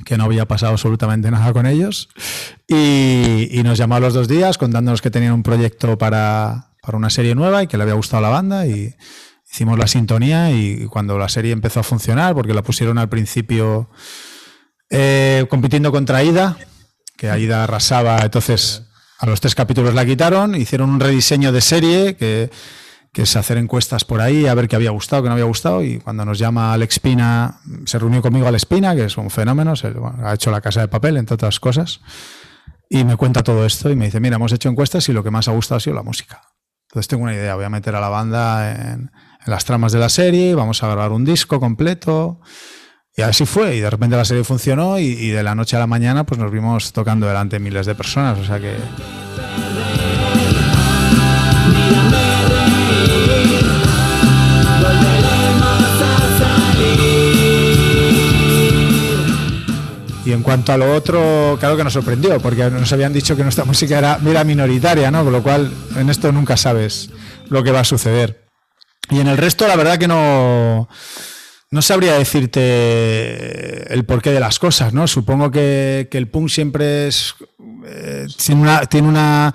que no había pasado absolutamente nada con ellos, y, y nos llamó a los dos días contándonos que tenían un proyecto para, para, una serie nueva y que le había gustado la banda, y hicimos la sintonía, y cuando la serie empezó a funcionar, porque la pusieron al principio eh, compitiendo contra Aida, que Aida arrasaba, entonces a los tres capítulos la quitaron, hicieron un rediseño de serie que que es hacer encuestas por ahí, a ver qué había gustado, qué no había gustado. Y cuando nos llama Alex Pina, se reunió conmigo Alex Pina, que es un fenómeno, se, ha hecho la casa de papel, entre otras cosas. Y me cuenta todo esto y me dice, mira, hemos hecho encuestas y lo que más ha gustado ha sido la música. Entonces tengo una idea, voy a meter a la banda en, las tramas de la serie, vamos a grabar un disco completo. Y así fue, y de repente la serie funcionó y, y de la noche a la mañana pues nos vimos tocando delante de miles de personas, o sea que... Y en cuanto a lo otro, claro que nos sorprendió, porque nos habían dicho que nuestra *laughs* música era, minoritaria, ¿no? Con lo cual, en esto nunca sabes lo que va a suceder. Y en el resto, la verdad que no, no sabría decirte el porqué de las cosas, ¿no? Supongo que, que el punk siempre es, eh, tiene una, tiene una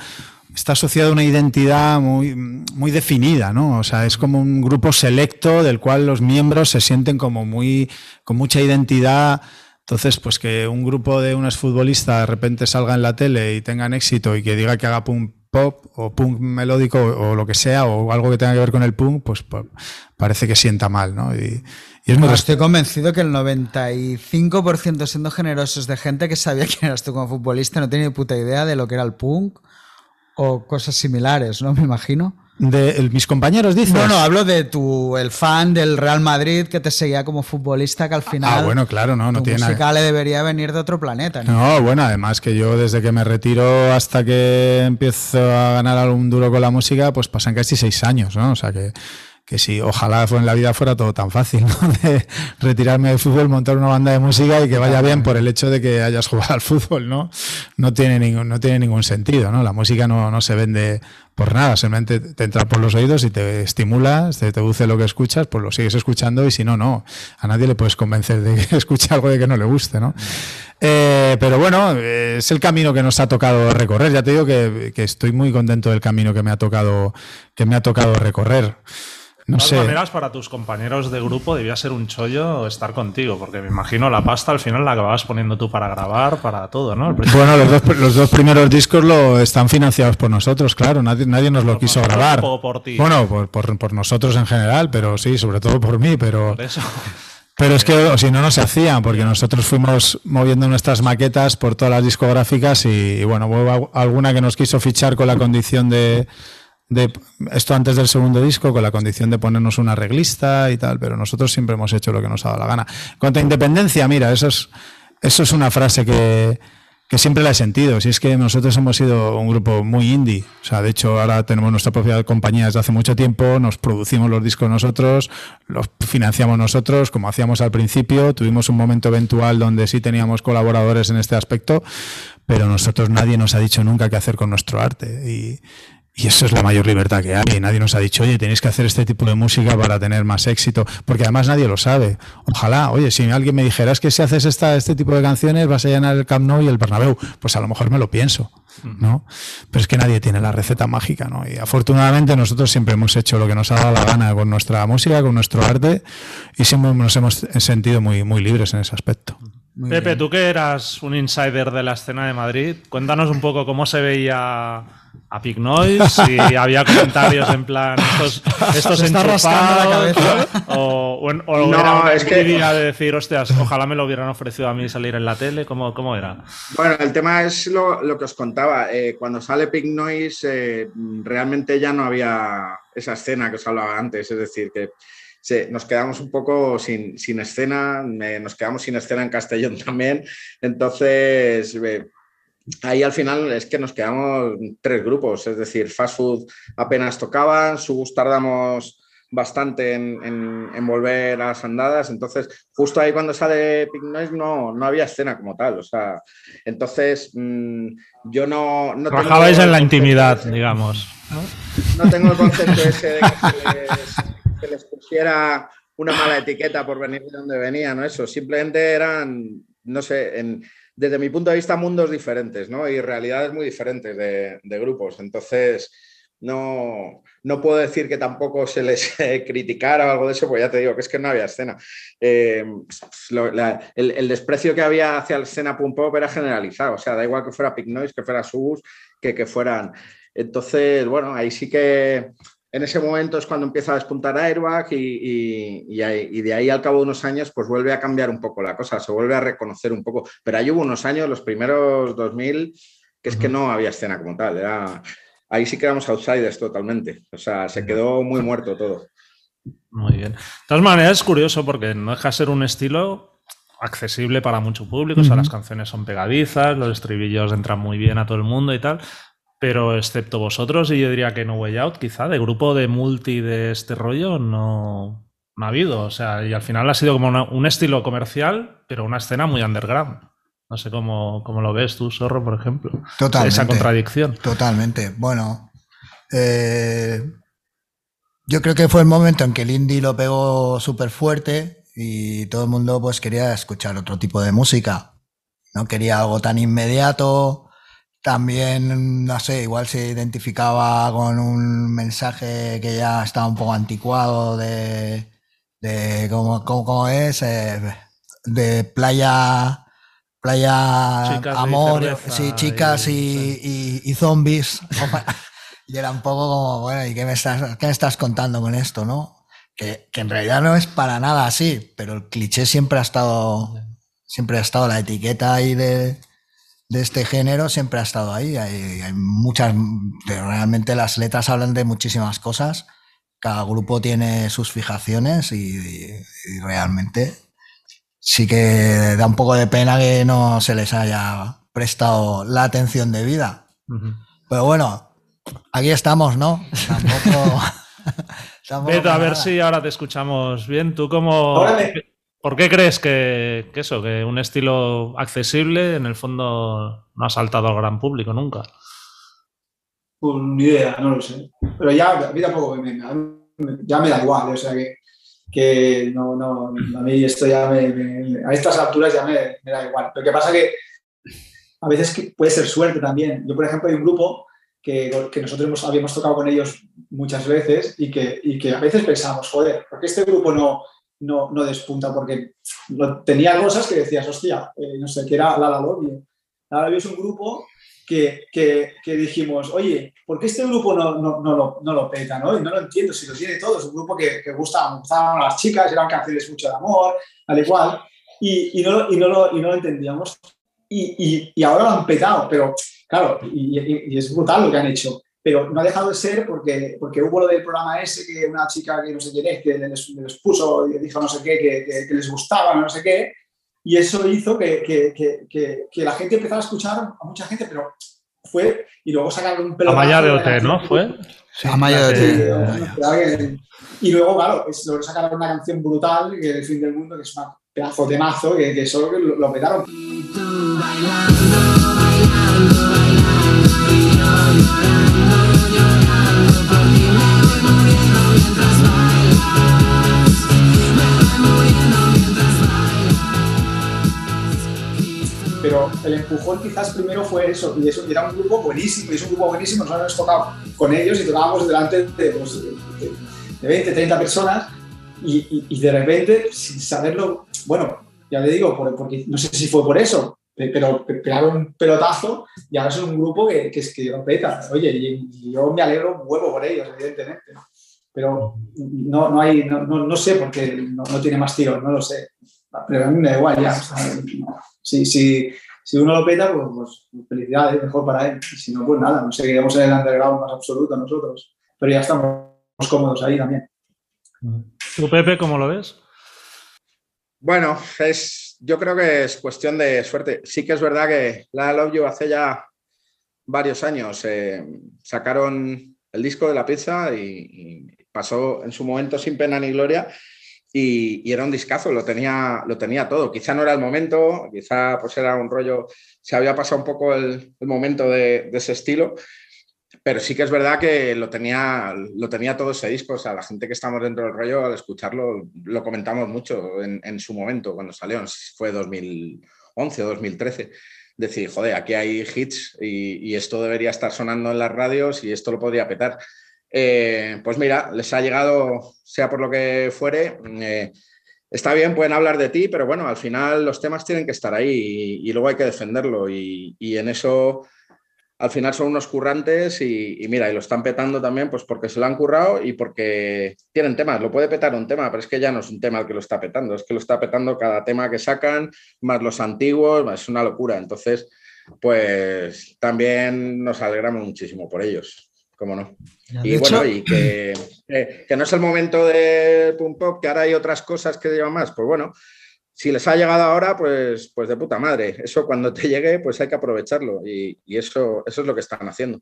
está asociado a una identidad muy, muy definida, ¿no? O sea, es como un grupo selecto del cual los miembros se sienten como muy, con mucha identidad entonces, pues que un grupo de unos futbolistas de repente salga en la tele y tengan éxito y que diga que haga punk pop o punk melódico o lo que sea o algo que tenga que ver con el punk, pues, pues parece que sienta mal, ¿no? Y, y es muy no, estoy convencido que el 95% siendo generosos de gente que sabía quién eras tú como futbolista no tenía ni puta idea de lo que era el punk o cosas similares, ¿no? Me imagino. De mis compañeros dicen. No, no, hablo de tu el fan del Real Madrid que te seguía como futbolista que al final. Ah, bueno, claro, no, no tu tiene música le debería venir de otro planeta. ¿no? no, bueno, además que yo desde que me retiro hasta que empiezo a ganar algún duro con la música, pues pasan casi seis años, ¿no? O sea que que si ojalá en la vida fuera todo tan fácil, *laughs* ¿no? De retirarme del fútbol, montar una banda de música y que vaya bien por el hecho de que hayas *laughs* jugado al fútbol, ¿no? No tiene ningún, no tiene ningún sentido, ¿no? La música no, no se vende por nada, simplemente te entra por los oídos y te estimula, te, dulce lo que escuchas, pues lo sigues escuchando y si no, no. A nadie le puedes convencer de que *laughs* escuche algo de que no le guste, ¿no? Eh, pero bueno, es el camino que nos ha tocado recorrer. Ya te digo que, que estoy muy contento del camino que me ha tocado, que me ha tocado recorrer. No de sé. todas maneras, para tus compañeros de grupo debía ser un chollo estar contigo, porque me imagino la pasta al final la acababas poniendo tú para grabar, para todo, ¿no? Bueno, los dos, los dos primeros discos lo están financiados por nosotros, claro, nadie, nadie nos lo quiso grabar. Por, por ti. Bueno, por, por, por, nosotros en general, pero sí, sobre todo por mí, pero... Por eso. *laughs* Pero es que si no, no se hacían, porque nosotros fuimos moviendo nuestras maquetas por todas las discográficas y, y bueno, hubo alguna que nos quiso fichar con la condición de, de esto antes del segundo disco con la condición de ponernos una reglista y tal, pero nosotros siempre hemos hecho lo que nos ha dado la gana. Cuanto a independencia, mira, eso es, eso es una frase que, que siempre la he sentido. Si es que nosotros hemos sido un grupo muy indie, o sea, de hecho ahora tenemos nuestra propia compañía desde hace mucho tiempo, nos producimos los discos nosotros, los financiamos nosotros, como hacíamos al principio, tuvimos un momento eventual donde sí teníamos colaboradores en este aspecto, pero nosotros nadie nos ha dicho nunca qué hacer con nuestro arte y eso es la mayor libertad que hay. Nadie nos ha dicho, oye, tenéis que hacer este tipo de música para tener más éxito, porque además nadie lo sabe. Ojalá, oye, si alguien me dijera, es que si haces esta, este tipo de canciones vas a llenar el Camp Nou y el Bernabéu, pues a lo mejor me lo pienso, ¿no? Pero es que nadie tiene la receta mágica, ¿no? Y afortunadamente nosotros siempre hemos hecho lo que nos ha dado la gana con nuestra música, con nuestro arte, y siempre nos hemos sentido muy, muy libres en ese aspecto. Muy Pepe, bien. tú que eras un insider de la escena de Madrid, cuéntanos un poco cómo se veía a Pig Noise, si había comentarios en plan estos, estos enchufados, o, o, o no, era una es que- de decir, hostias, ojalá me lo hubieran ofrecido a mí salir en la tele, ¿cómo, cómo era? Bueno, el tema es lo, lo que os contaba. Eh, cuando sale Pink Noise, eh, realmente ya no había esa escena que os hablaba antes. Es decir, que nos quedamos un poco sin, escena, nos quedamos sin escena en Castellón *laughs* también. Entonces, ahí al final es que nos quedamos tres grupos, es decir, Fast Food apenas tocaban, Subus tardamos bastante en, volver a las andadas, entonces justo ahí cuando sale Pink Noise no, no había escena como tal, o sea, entonces mm, yo no... no Trabajabais en la intimidad, digamos. ¿no? tengo el concepto ese de que les, pusiera una mala etiqueta por venir de donde venían, ¿no? Eso, simplemente eran, no sé, en, desde mi punto de vista, mundos diferentes, ¿no? Y realidades muy diferentes de, grupos. Entonces, no, no puedo decir que tampoco se les *laughs* criticara o algo de eso, pues ya te digo que es que no había escena. Eh, el, desprecio que había hacia la escena punk pop era generalizado, o sea, da igual que fuera Pink Noise, que fuera Subus, que que fueran. Entonces, bueno, ahí sí que en ese momento es cuando empieza a despuntar Airbag y, y, de ahí al cabo de unos años pues vuelve a cambiar un poco la cosa, se vuelve a reconocer un poco. Pero ahí hubo unos años, los primeros 2000, que es que no había escena como tal, era ahí sí quedamos outsiders totalmente. O sea, se quedó muy muerto todo. Muy bien. De todas maneras, es curioso porque no deja de ser un estilo accesible para mucho público. O sea, las canciones son pegadizas, los estribillos entran muy bien a todo el mundo y tal. Pero excepto vosotros, y yo diría que No Way Out, quizá, de grupo de multi de este rollo, no, ha habido. O sea, y al final ha sido como un estilo comercial, pero una escena muy underground. No sé cómo, lo ves tú, Zorro, por ejemplo. Totalmente. Esa contradicción. Totalmente. Bueno, eh, yo creo que fue el momento en que el indie lo pegó súper fuerte y todo el mundo pues quería escuchar otro tipo de música. No quería algo tan inmediato. También, no sé, igual se identificaba con un mensaje que ya estaba un poco anticuado de, de cómo, es, eh, de playa playa amor, sí, chicas y, zombies. *laughs* y era un poco como, bueno, ¿y qué me estás, qué me estás contando con esto, no? Que, en realidad no es para nada así, pero el cliché siempre ha estado, siempre ha estado, la etiqueta ahí de, este género siempre ha estado ahí. Hay, hay muchas, realmente las letras hablan de muchísimas cosas. Cada grupo tiene sus fijaciones y realmente sí que da un poco de pena que no se les haya prestado la atención debida. Pero bueno, aquí estamos, ¿no? Tampoco. *laughs* *laughs* Beto, a ver si ahora te escuchamos bien. ¿Tú cómo.? ¿Por qué crees que, eso, que un estilo accesible en el fondo no ha saltado al gran público nunca? Pues ni idea, no lo sé. Pero ya, a mí tampoco me, ya me da igual, o sea que que no, no, a mí esto ya me, a estas alturas ya me, da igual. Pero que pasa que a veces puede ser suerte también. Yo, por ejemplo, hay un grupo que, nosotros habíamos tocado con ellos muchas veces y que, y que a veces pensamos, joder, ¿por qué este grupo no, no, no despunta? Porque tenía cosas que decías, hostia, eh, no sé, que era La La Lobby. La La es un grupo que, que, que, dijimos, oye, ¿por qué este grupo no, no, no, lo, no lo peta? ¿no? No lo entiendo, si lo tiene todo, es un grupo que, que gusta, gustaban a las chicas, eran canciones mucho de amor, al igual, y, y, no, y, no, lo, y no lo entendíamos. Y, y, ahora lo han petado, pero claro, y, es brutal lo que han hecho. Pero no ha dejado de ser porque, porque hubo lo del programa ese, que una chica que no sé quién es, que les, les puso y dijo no sé qué, que, que les gustaba, no sé qué, y eso hizo que, que, que, que, la gente empezara a escuchar a mucha gente, pero fue. Y luego sacaron un pelotazo. Amaya de OT, ¿no? ¿Fue? Sí, Amaya de OT. Y luego, claro, luego sacaron una canción brutal, que es El fin del mundo, que es un pedazo de mazo, que, que solo lo, lo petaron. Y tú bailando, bailando, bailando, pero el empujón quizás primero fue eso, y eso era un grupo buenísimo, y es un grupo buenísimo, nosotros hemos tocado con ellos y tocábamos delante de, pues, de 20, 30 personas, y, de repente, sin saberlo, bueno, ya le digo, porque no sé si fue por eso, pero pegaron un pelotazo y ahora son un grupo que, que es que lo peta. Oye, y, yo me alegro un huevo por ellos, evidentemente. Pero no, no hay, no, no, sé por qué no, no, tiene más tiros, no lo sé. Pero a mí me da igual ya. Si, si, si, uno lo peta, pues, pues, felicidades, mejor para él. si no, pues nada, no seguiremos en el underground más absoluto nosotros. Pero ya estamos cómodos ahí también. ¿Tú, Pepe, cómo lo ves? Bueno, es, yo creo que es cuestión de suerte. Sí que es verdad que la Love You hace ya varios años eh, sacaron el disco de la pizza y, pasó en su momento sin pena ni gloria y, era un discazo, lo tenía, lo tenía todo. Quizá no era el momento, quizá pues era un rollo, se había pasado un poco el, momento de, ese estilo, pero sí que es verdad que lo tenía, lo tenía todo ese disco. O sea, la gente que estamos dentro del rollo, al escucharlo, lo comentamos mucho en, su momento, cuando salió, fue 2011 o 2013. Decir, joder, aquí hay hits y, esto debería estar sonando en las radios y esto lo podría petar. Eh, pues mira, les ha llegado, sea por lo que fuere. Eh, está bien, pueden hablar de ti, pero bueno, al final los temas tienen que estar ahí y, luego hay que defenderlo. y en eso al final son unos currantes y, mira, y lo están petando también pues porque se lo han currado y porque tienen temas. Lo puede petar un tema, pero es que ya no es un tema el que lo está petando, es que lo está petando cada tema que sacan, más los antiguos, es una locura. Entonces, pues también nos alegramos muchísimo por ellos, cómo no. y bueno, y que, que, no es el momento de pum pop, que ahora hay otras cosas que llevan más, pues bueno, si les ha llegado ahora, pues, pues de puta madre. Eso cuando te llegue, pues hay que aprovecharlo. Y, eso, eso es lo que están haciendo.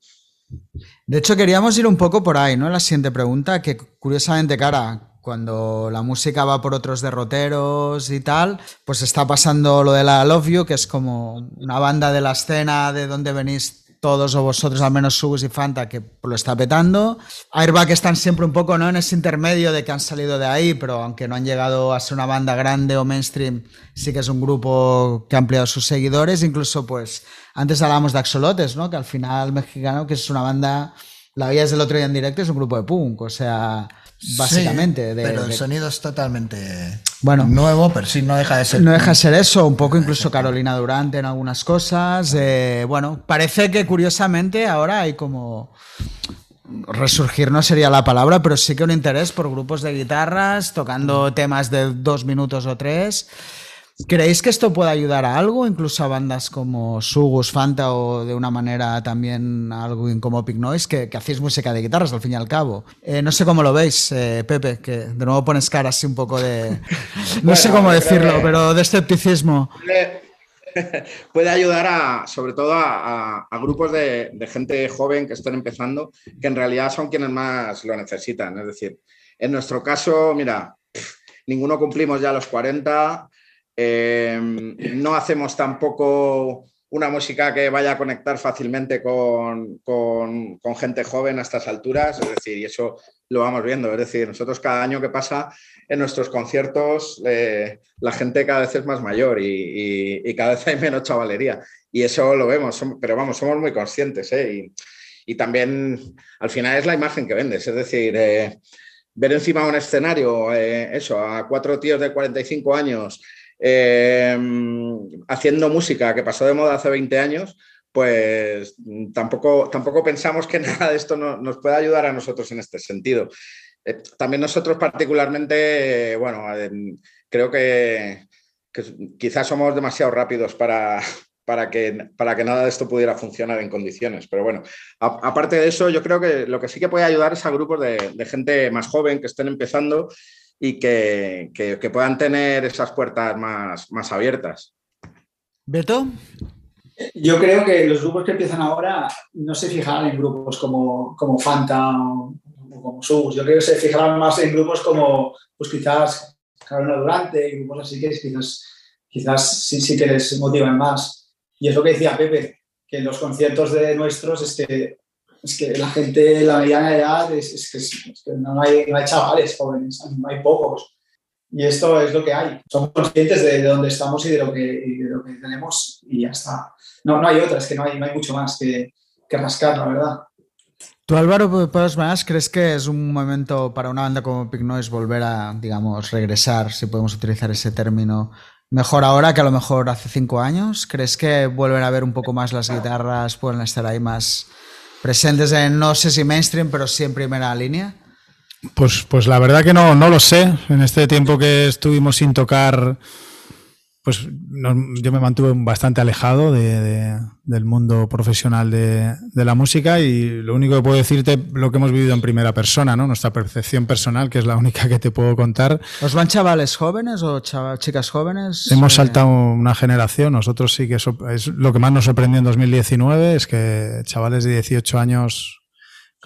De hecho, queríamos ir un poco por ahí, ¿no? La siguiente pregunta, que curiosamente, cara, cuando la música va por otros derroteros y tal, pues está pasando lo de la Love You, que es como una banda de la escena de donde venís todos o vosotros, al menos Subus y Fanta, que lo está petando. Airbag están siempre un poco ¿no? en ese intermedio de que han salido de ahí, pero aunque no han llegado a ser una banda grande o mainstream, sí que es un grupo que ha ampliado sus seguidores. Incluso, pues, antes hablábamos de Axolotes, ¿no? que al final mexicano, que es una banda, la veías el otro día en directo, es un grupo de punk, o sea básicamente. pero el sonido es totalmente bueno, nuevo, pero sí no deja de ser. No deja de ser eso, un poco incluso Carolina Durante en algunas cosas. Eh, bueno, parece que curiosamente ahora hay como. Resurgir no sería la palabra, pero sí que un interés por grupos de guitarras tocando temas de dos minutos o tres. ¿Creéis que esto puede ayudar a algo, incluso a bandas como Sugus, Fanta o de una manera también algo como Pig Noise, que, hacéis música de guitarras al fin y al cabo? Eh, no sé cómo lo veis, eh, Pepe, que de nuevo pones cara así un poco de... *laughs* No sé cómo decirlo, pero de escepticismo. *laughs* Puede ayudar a, sobre todo a, grupos de, de, gente joven que están empezando, que en realidad son quienes más lo necesitan. Es decir, en nuestro caso, mira, ninguno cumplimos ya los 40, Em, no hacemos tampoco una música que vaya a conectar fácilmente con, gente joven a estas alturas, es decir, y eso lo vamos viendo, es decir, nosotros cada año que pasa en nuestros conciertos eh, la gente cada vez es más mayor y, cada vez hay menos chavalería y eso lo vemos, pero vamos, somos muy conscientes ¿eh? y, también al final es la imagen que vendes, es decir, eh, ver encima de un escenario eso, a cuatro tíos de 45 años Em, haciendo música que pasó de moda hace 20 años, pues tampoco, tampoco pensamos que *laughs* nada de esto nos pueda ayudar a nosotros en este sentido. Eh, también nosotros particularmente, bueno, creo que, quizás somos demasiado rápidos para, para que, para que nada de esto pudiera funcionar en condiciones. Pero bueno, aparte de eso, yo creo que lo que sí que puede ayudar es a grupos de gente más joven que estén empezando y que, puedan tener esas puertas más, más abiertas. ¿Beto? Yo creo que los grupos que empiezan ahora no se fijarán en grupos como, como Fanta o, como Sus. Yo creo que se fijarán más en grupos como, pues quizás Carolina Durante y grupos así que quizás, quizás sí, sí que les motivan más. Y es lo que decía Pepe, que en los conciertos de nuestros este, es que la gente, la mediana edad, es, que, no, hay, no, hay, chavales jóvenes, no hay pocos. Y esto es lo que hay. Somos conscientes de, dónde estamos y de, lo que, de lo que tenemos y ya está. No, no hay otra, es que no hay, no hay mucho más que, que rascar, la verdad. ¿Tú, Álvaro, maneras, crees que es un momento para una banda como Pig Noise volver a, digamos, regresar, si podemos utilizar ese término, mejor ahora que a lo mejor hace cinco años? ¿Crees que vuelven a ver un poco más las guitarras, pueden estar ahí más presentes en, no sé si mainstream, pero sí en primera línea? Pues, pues la verdad que no, no lo sé. En este tiempo que estuvimos sin tocar, pues yo me mantuve bastante alejado del mundo profesional de, la música y lo único que puedo decirte lo que hemos vivido en primera persona, ¿no? Nuestra percepción personal, que es la única que te puedo contar. ¿Os van chavales jóvenes o chicas jóvenes? Hemos eh, saltado una generación, nosotros sí que es lo que más nos sorprendió en 2019 es que chavales de 18 años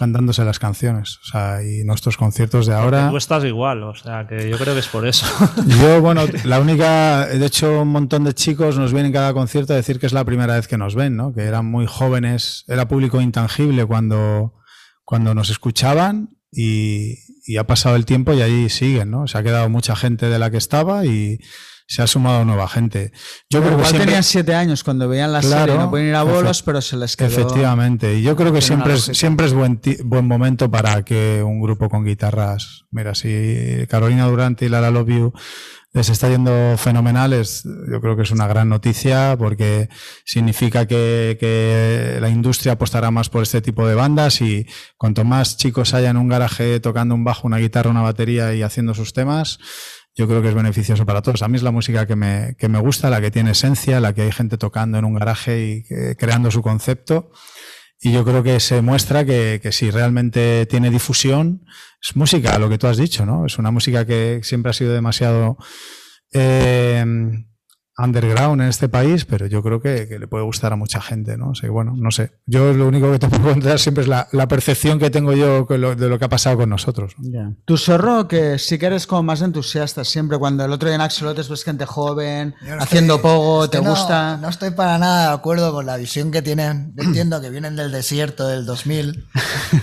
cantándose las canciones. O sea, y nuestros conciertos de ahora. tú estás igual, o sea, que yo creo que es por eso. *laughs* Yo, *laughs* bueno, la única. De hecho, un montón de chicos nos vienen cada concierto a decir que es la primera vez que nos ven, ¿no? Que eran muy jóvenes, era público intangible cuando, cuando nos escuchaban y, y ha pasado el tiempo y ahí siguen, ¿no? Se ha quedado mucha gente de la que estaba y se ha sumado nueva gente. Yo creo que tenían siete años cuando veían la serie, no pueden ir a bolos, pero se les quedó. Efectivamente, y yo creo que siempre es, siempre es buen, buen momento para que un grupo con guitarras, mira, si Carolina Durante y Lara Love You les está yendo fenomenales, yo creo que es una gran noticia porque significa que, que, la industria apostará más por este tipo de bandas y cuanto más chicos haya en un garaje tocando un bajo, una guitarra, una batería y haciendo sus temas, yo creo que es beneficioso para todos. A mí es la música que me, que me gusta, la que tiene esencia, la que hay gente tocando en un garaje y creando su concepto. Y yo creo que se muestra que, que si realmente tiene difusión, es música, lo que tú has dicho, ¿no? Es una música que siempre ha sido demasiado eh, underground en este país, pero yo creo que, le puede gustar a mucha gente, ¿no? O bueno, no sé. Yo lo único que te *laughs* puedo contar siempre es la, percepción que tengo yo de lo que ha pasado con nosotros. Tu zorro, que sí que eres como más entusiasta siempre, cuando el otro día en Axolotes ves gente joven, haciendo pogo, ¿te gusta? No estoy para nada de acuerdo con la visión que tienen. *clears throat* entiendo que vienen del desierto del 2000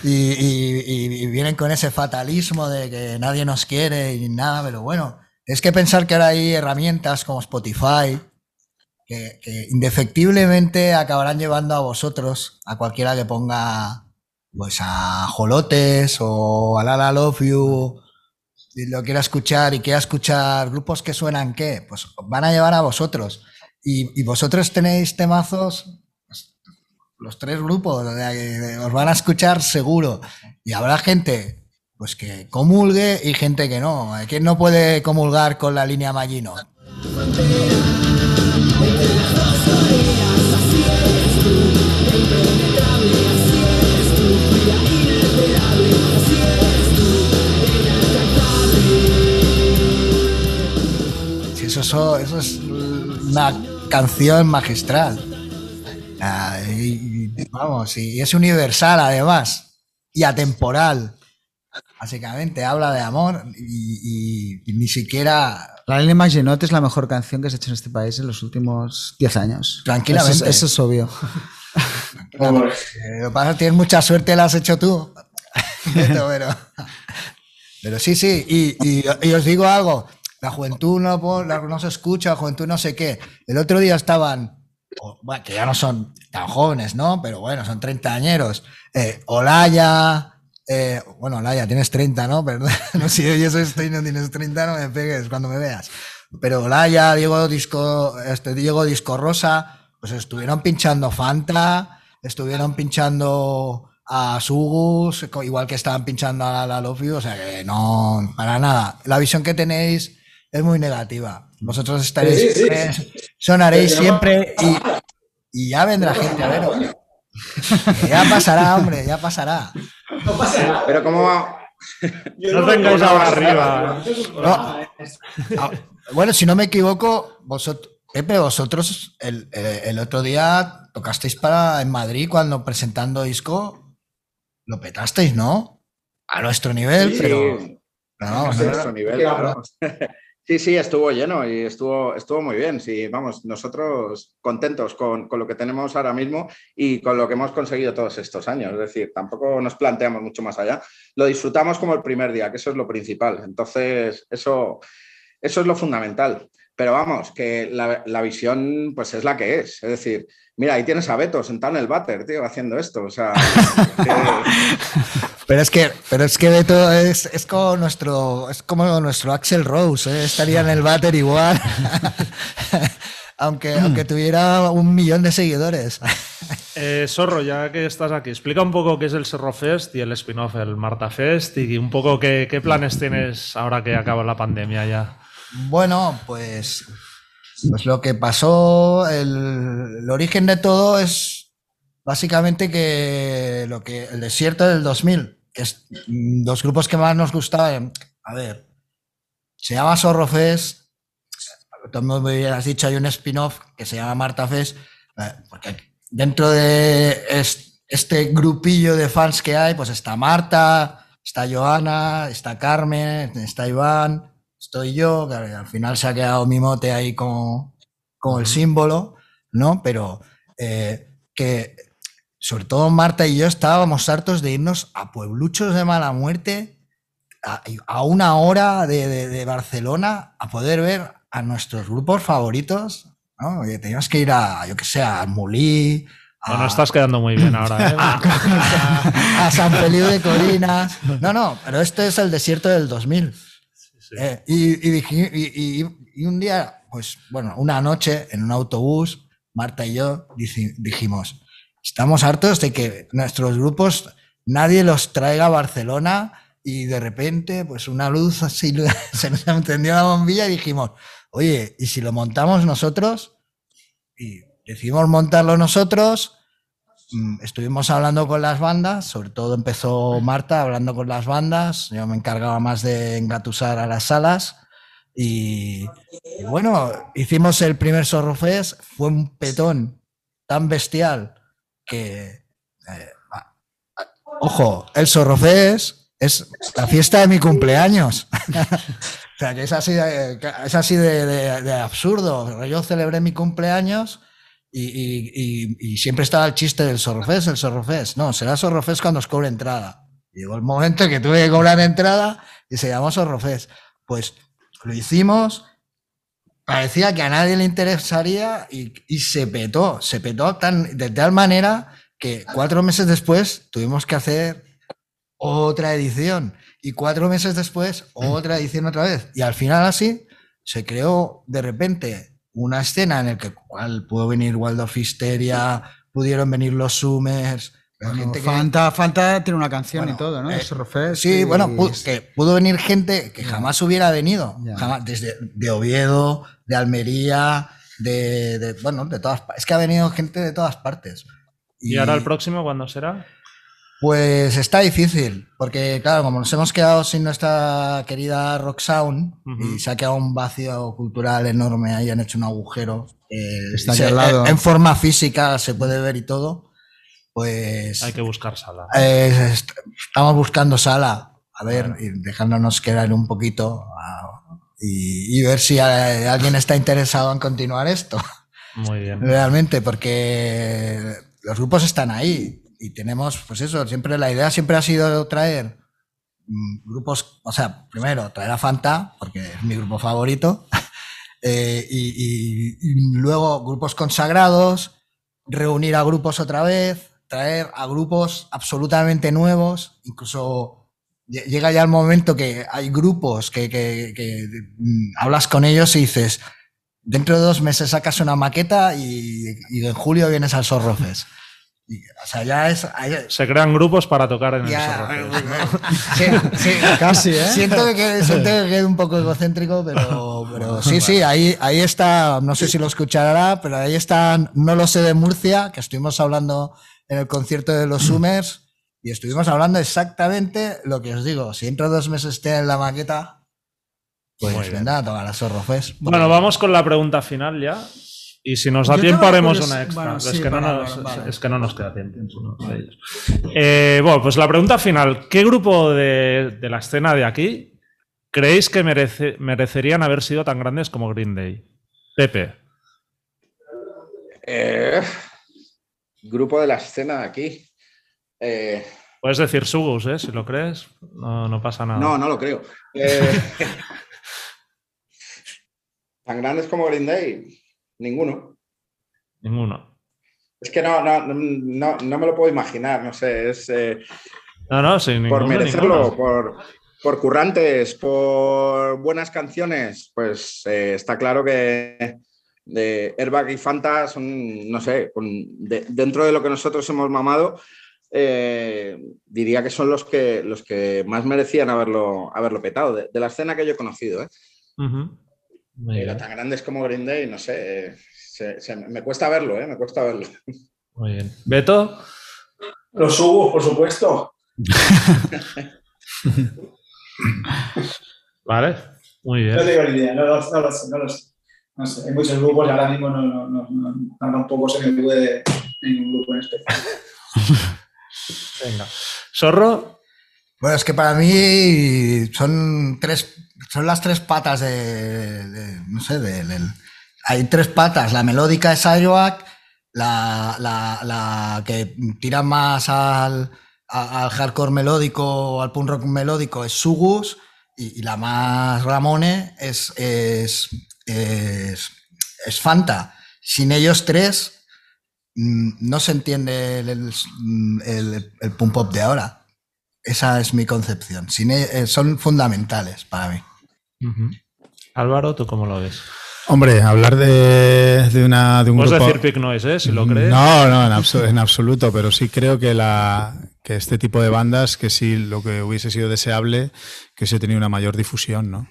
y, y vienen con ese fatalismo de que nadie nos quiere y nada, pero bueno es que pensar que ahora hay herramientas como Spotify que, indefectiblemente acabarán llevando a vosotros, a cualquiera que ponga pues a Jolotes o a Lala Love You y lo quiera escuchar y quiera escuchar grupos que suenan qué, pues van a llevar a vosotros. Y, vosotros tenéis temazos, pues, los tres grupos, os van a escuchar seguro. Y habrá gente pues que comulgue y gente que no. ¿Quién no puede comulgar con la línea Magino? eso, eso es una canción magistral. Ah, vamos, y es universal además, y atemporal. Básicamente habla de amor y, ni siquiera. La Línea Maginot es la mejor canción que se ha hecho en este país en los últimos 10 años. Tranquilamente. Eso, es obvio. lo que pasa es que tienes mucha suerte, la has hecho tú. pero, pero sí, sí. Y, os digo algo: la juventud no, no se escucha, la juventud no sé qué. El otro día estaban bueno, que ya no son tan jóvenes, ¿no? Pero bueno, son treintañeros. Eh, Olaya, eh, bueno, Laia, tienes 30, ¿no? Pero *laughs* no, si yo soy estoy, no tienes 30, no me pegues cuando me veas. Pero Laia, Diego Disco, este, Diego Disco Rosa, pues estuvieron pinchando Fanta, estuvieron pinchando a Sugus, igual que estaban pinchando a la Love o sea que no, para nada. La visión que tenéis es muy negativa. Vosotros estaréis, sonaréis siempre y, y, ya vendrá gente a veros. *laughs* ya pasará, hombre, ya pasará. No pasa nada. Pero como no, vengáis ahora arriba. Ah, bueno, si no me equivoco, vosotros, Pepe, vosotros el, el, otro día tocasteis para en Madrid cuando presentando disco, lo petasteis, ¿no? A nuestro nivel, pero. a nuestro nivel, claro. Sí, sí, estuvo lleno y estuvo, estuvo muy bien. Sí, vamos, nosotros contentos con, con, lo que tenemos ahora mismo y con lo que hemos conseguido todos estos años. Es decir, tampoco nos planteamos mucho más allá. Lo disfrutamos como el primer día, que eso es lo principal. Entonces, eso, eso es lo fundamental. Pero vamos, que la, la visión pues es la que es. Es decir, Mira, ahí tienes a Beto sentado en el váter, tío, haciendo esto. O sea. *laughs* pero es que, pero es que Beto es, es como nuestro, es como nuestro Axel Rose, ¿eh? estaría en el váter igual. *laughs* aunque, aunque tuviera un millón de seguidores. *laughs* Eh, Zorro, ya que estás aquí, explica un poco qué es el Cerro Fest y el spin-off, el Marta Fest, y un poco qué, qué planes tienes ahora que acaba la pandemia ya. Bueno, pues Pues lo que pasó, el, el origen de todo es básicamente que lo que el desierto del 2000, que es los grupos que más nos gustaban, a ver, se llama Zorro Fest, tú me hubieras dicho, hay un spin-off que se llama Marta Fest, eh, porque dentro de es- este grupillo de fans que hay, pues está Marta, está Joana, está Carmen, está Iván, estoy yo, que al final se ha quedado mi mote ahí como, como el símbolo, ¿no? Pero eh, que sobre todo Marta y yo estábamos hartos de irnos a puebluchos de mala muerte a, a una hora de, de- de Barcelona a poder ver a nuestros grupos favoritos, ¿no? Oye, teníamos que ir a, yo que sé, a Mulí, a, No, no estás quedando muy bien ahora, ¿eh? *laughs* a San Feliu de Colinas. No, no, pero este es el desierto del 2000. Eh, y, y y- un día, pues bueno, una noche en un autobús, Marta y yo dijimos, estamos hartos de que nuestros grupos nadie los traiga a Barcelona y de repente, pues una luz así, *laughs* se nos encendió la bombilla y dijimos, oye, ¿y si lo montamos nosotros? Y decidimos montarlo nosotros. Mm, Estuvimos hablando con las bandas, sobre todo empezó Marta hablando con las bandas, yo me encargaba más de engatusar a las salas y, y bueno, hicimos el primer Zorro Fest, fue un petón tan bestial que, eh, ojo, el Zorro Fest es la fiesta de mi cumpleaños. *laughs* o sea, que es así de, es así de, de- de absurdo. Yo celebré mi cumpleaños y, y- y- y siempre estaba el chiste del Zorrofest, el Zorrofest. No, será Zorrofest cuando os cobre entrada. Llegó el momento en que tuve que cobrar entrada y se llamó Zorrofest. Pues lo hicimos, parecía que a nadie le interesaría y, se petó, se petó de tal manera que cuatro meses después tuvimos que hacer otra edición y cuatro meses después otra edición otra vez. Y al final así se creó de repente una escena en la que cual pudo venir Waldorf Histeria, pudieron venir los Summers, Bueno, gente que- Fanta, Fanta tiene una canción Bueno, y todo, ¿no? eh, Sí, y- bueno, pu- que pudo venir gente que jamás hubiera venido, jamás, desde de Oviedo, de Almería, de, de- bueno, de todas partes. Es que ha venido gente de todas partes. ¿Y ahora el próximo cuándo será? Pues está difícil, porque claro, como nos hemos quedado sin nuestra querida Rock Sound y se ha quedado un vacío cultural enorme, ahí han hecho un agujero. eh, Está aquí se- al lado. En, en forma física se puede ver y todo. Pues Hay que buscar sala. eh, est- estamos buscando sala, a ver, y dejándonos quedar un poquito ah, y, y ver si eh, alguien está interesado en continuar esto, Muy bien. realmente, porque los grupos están ahí y tenemos, pues eso, siempre la idea siempre ha sido traer mm, grupos, o sea, primero traer a Fanta, porque es mi grupo favorito, *laughs* eh, y, y- y luego grupos consagrados, reunir a grupos otra vez, traer a grupos absolutamente nuevos, incluso lle- llega ya el momento que hay grupos que, que- que, mm, hablas con ellos y dices, dentro de dos meses sacas una maqueta y, y en julio vienes al. Y, o sea, ya es... Se crean grupos para tocar en ya- el Zorro Fest. Sí, sí, Casi, ¿eh? Siento que, siento que quede un poco egocéntrico, pero, pero sí, sí, ahí, ahí está, no sé si lo escuchará, pero ahí está, no lo sé de Murcia, que estuvimos hablando en el concierto de los Summers y estuvimos hablando exactamente lo que os digo. Si dentro de dos meses esté en la maqueta, pues vendrá a tomar la Zorro Fest. Bueno, vamos con la pregunta final ya. Y si nos da Yo tiempo haremos una extra. bueno, es, que no para- nos, vale. es que no nos queda tiempo. Eh, bueno, pues la pregunta final. ¿Qué grupo de, de la escena de aquí creéis que merece- merecerían haber sido tan grandes como Green Day? Pepe. Eh, grupo de la escena aquí. Eh, Puedes decir Sugus, ¿eh? Si lo crees. No, no pasa nada. no, no lo creo. Eh, *laughs* tan grandes como Green Day, ninguno. Ninguno. Es que no, no, no, no me lo puedo imaginar, no sé, es eh, No, no, sí, ninguno. por merecerlo, por, por currantes, por buenas canciones, pues está claro que de Airbag y Fanta son, no sé, con- de- dentro de lo que nosotros hemos mamado, eh, diría que son los que, los que más merecían haberlo, haberlo petado, de, de la escena que yo he conocido. ¿eh? Pero tan grandes como Green Day, no sé, me cuesta verlo, ¿eh? Me cuesta verlo. Muy bien. ¿Beto? Los subos, por supuesto. *laughs* vale, muy bien. No tengo ni idea, no, lo sé, no lo sé. No sé, hay muchos grupos y ahora mismo no, no, no, no tampoco se me puede ningún grupo en especial. *laughs* Venga. ¿Zorro? Bueno, es que para mí son tres, son las tres patas de, no sé, de, hay tres patas. La melódica es Ayoak, la, la, la, que tira más al, al hardcore melódico o al punk rock melódico es Sugus y, la más Ramone es, es, es, Fanta. Sin ellos tres mm, no se entiende el, el, el punk pop de ahora. Esa es mi concepción. Sin, e, eh, son fundamentales para mí. Álvaro, ¿tú cómo lo ves? Hombre, hablar de, de, una, de un Puedes grupo... decir Pick Noise, ¿eh? Si lo crees. No, no, en, en, absoluto, pero sí creo que, la, que este tipo de bandas, que sí lo que hubiese sido deseable, que se tenido una mayor difusión, ¿no?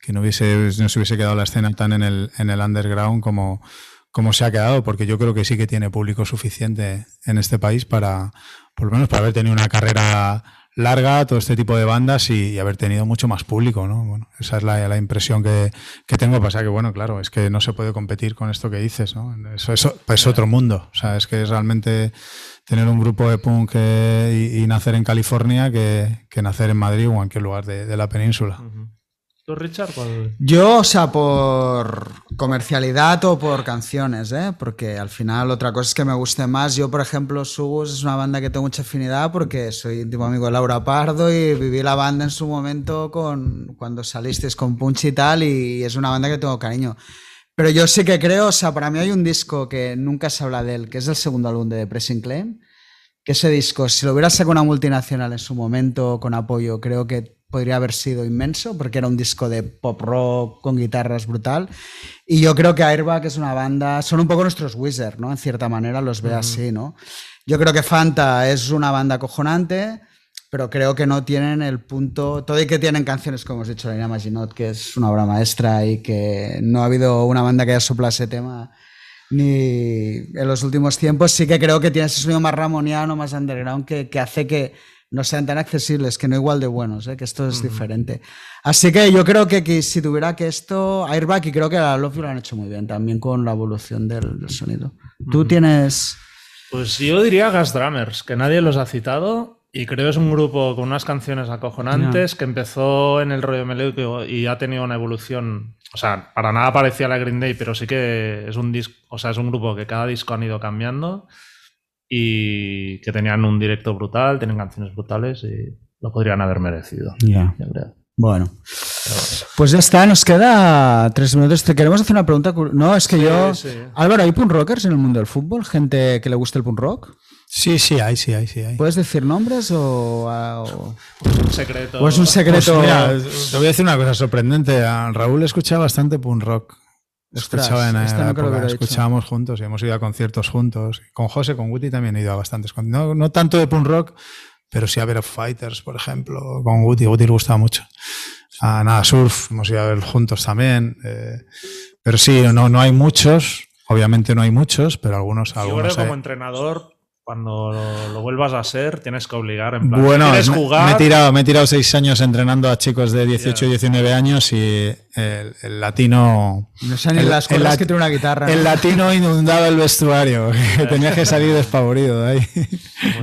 Que no, hubiese, no se hubiese quedado la escena tan en el, en el underground como, como se ha quedado, porque yo creo que sí que tiene público suficiente en este país para, por lo menos para haber tenido una carrera larga todo este tipo de bandas y, haber tenido mucho más público, ¿no? Bueno, esa es la, la impresión que, que, tengo. Pasa que, bueno, claro, es que no se puede competir con esto que dices, ¿no? Eso, eso es otro mundo. O sea, es que es realmente tener un grupo de punk eh, y, nacer en California que, que, nacer en Madrid o en cualquier lugar de, de la península. Richard? Yo, o sea, por comercialidad o por canciones, ¿eh? Porque al final otra cosa es que me guste más. Yo, por ejemplo, Subus es una banda que tengo mucha afinidad porque soy íntimo amigo de Laura Pardo y viví la banda en su momento con, cuando salisteis con Punch y tal y es una banda que tengo cariño. Pero yo sí que creo, o sea, para mí hay un disco que nunca se habla de él, que es el segundo álbum de Pressing Claim, que ese disco, si lo hubiera sacado una multinacional en su momento con apoyo, creo que podría haber sido inmenso porque era un disco de pop rock con guitarras brutal. Y yo creo que Airbag es una banda, son un poco nuestros Wizard, ¿no? En cierta manera los ve así, ¿no? Yo creo que Fanta es una banda acojonante, pero creo que no tienen el punto, todo y que tienen canciones, como hemos dicho, la Nina Maginot, que es una obra maestra y que no ha habido una banda que haya soplado ese tema ni en los últimos tiempos, sí que creo que tiene ese sonido más ramoniano, más underground, que, que hace que, no sean tan accesibles, que no igual de buenos, ¿eh? que esto es diferente. Así que yo creo que, si tuviera que esto, Airbag, y creo que la Love lo han hecho muy bien también con la evolución del, sonido. ¿Tú tienes...? Pues yo diría Gas Drummers, que nadie los ha citado y creo que es un grupo con unas canciones acojonantes que empezó en el rollo melódico y ha tenido una evolución. O sea, para nada parecía la Green Day, pero sí que es un disco, o sea, es un grupo que cada disco han ido cambiando y que tenían un directo brutal, tienen canciones brutales y lo podrían haber merecido. Ya. Bueno. Pues ya está, nos queda tres minutos. Te queremos hacer una pregunta. No, es que yo. Álvaro, ¿hay punk rockers en el mundo del fútbol? ¿Gente que le guste el punk rock? Sí, sí, hay, sí, hay, sí, hay. ¿Puedes decir nombres o.? o... un secreto. ¿O es un secreto? Pues te voy a decir una cosa sorprendente. A Raúl escucha bastante punk rock. Escuchaba en la escuchábamos juntos y hemos ido a conciertos juntos. Con José, con Guti también he ido a bastantes. No, no tanto de punk rock, pero sí a ver Fighters, por ejemplo. Con Guti, Guti le gustaba mucho. A nada, Surf, hemos ido a ver juntos también. Eh, pero sí, no, no hay muchos. Obviamente no hay muchos, pero algunos. algunos Yo creo que como entrenador cuando lo, vuelvas a ser, tienes que obligar. En plan, bueno, ¿quieres jugar? Me, he tirado, me he tirado seis años entrenando a chicos de 18 y 19 años y el, latino. No sé ni las cosas que tiene una guitarra. El latino inundaba el vestuario, *laughs* tenía que salir despavorido de ahí.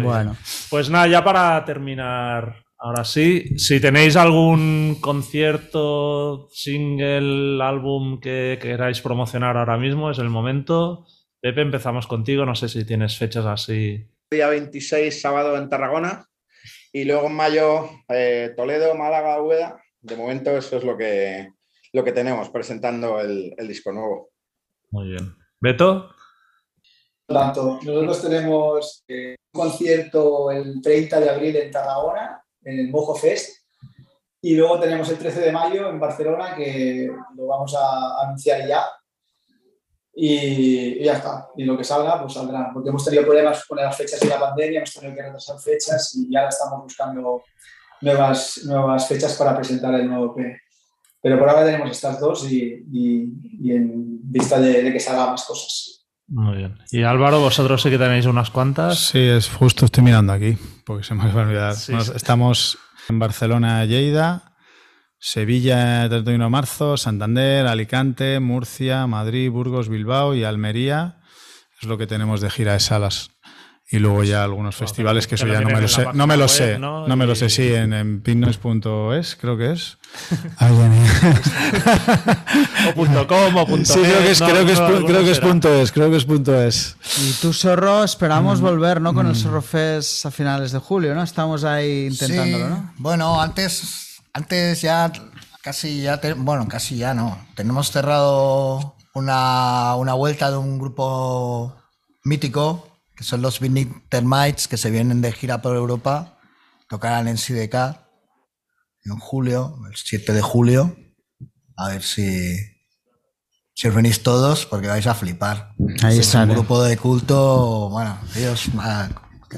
bueno. Pues nada, ya para terminar, ahora sí, si tenéis algún concierto, single, álbum que queráis promocionar ahora mismo, es el momento. Pepe, empezamos contigo. No sé si tienes fechas así. Día 26, sábado en Tarragona. Y luego en mayo, eh, Toledo, Málaga, Ueda. De momento, eso es lo que, lo que tenemos presentando el, disco nuevo. Muy bien. ¿Beto? Tanto, nosotros tenemos eh, un concierto el 30 de abril en Tarragona, en el Mojo Fest. Y luego tenemos el 13 de mayo en Barcelona, que lo vamos a anunciar ya y, ya está. Y lo que salga, pues saldrá. Porque hemos tenido problemas con las fechas de la pandemia, hemos tenido que retrasar fechas y ya estamos buscando nuevas, nuevas fechas para presentar el nuevo EP. Pero por ahora tenemos estas dos y, y, en vista de, que salgan más cosas. Muy bien. Y Álvaro, vosotros sí que tenéis unas cuantas. Sí, es justo, estoy mirando aquí, porque se me va a olvidar. Estamos en Barcelona, Lleida, Sevilla, 31 de marzo, Santander, Alicante, Murcia, Madrid, Burgos, Bilbao y Almería. Es lo que tenemos de gira de salas y luego ya algunos festivales que eso ya no me lo sé. No me lo sé, ¿no? me lo sé, sí, en, en pinnoise.es creo que es. *laughs* *laughs* o punto .com o punto Sí, creo que es, creo que es, creo que es punto .es, creo que es punto .es. Y tú, Zorro, esperamos mm. volver, ¿no? Con el mm. Zorro Fest a finales de julio, ¿no? Estamos ahí intentándolo, ¿no? Bueno, antes, antes ya casi ya, bueno, casi ya no. Tenemos cerrado una, una vuelta de un grupo mítico que son los Vinny Termites, que se vienen de gira por Europa, tocarán en CDK en julio, el 7 de julio. A ver si, si os venís todos, porque vais a flipar. Ahí está. Un grupo de culto, bueno, ellos ah,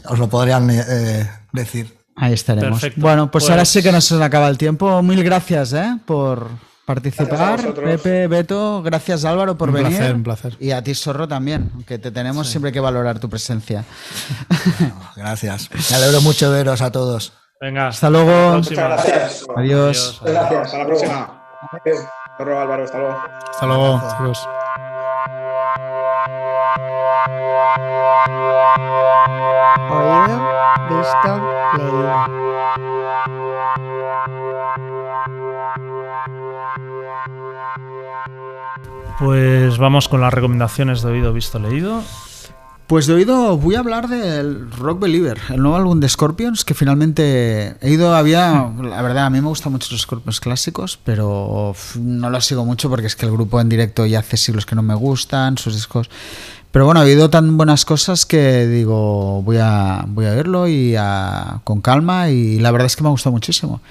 os lo podrían eh, decir. Ahí estaremos. Bueno, pues, ahora sí que nos acaba el tiempo. Mil gracias ¿eh? por, participar. Pepe, Beto, gracias Álvaro por venir. Un placer, un placer. Y a ti, Zorro, también, que te tenemos siempre que valorar tu presencia. *laughs* gracias. Me alegro mucho veros a todos. Venga, hasta luego. Muchas gracias. Adiós. Gracias. Hasta la próxima. Zorro, Álvaro, hasta luego. Hasta luego. Adiós. Oído, visto, Pues vamos con las recomendaciones de oído, visto, leído. Pues de oído voy a hablar del Rock Believer, el nuevo álbum de Scorpions, que finalmente he ido, había, la verdad, a mí me gustan mucho los Scorpions clásicos, pero no los sigo mucho porque es que el grupo en directo ya hace siglos que no me gustan, sus discos pero bueno, he oído tan buenas cosas que digo, voy a, voy a verlo y con calma y la verdad es que me ha gustado muchísimo.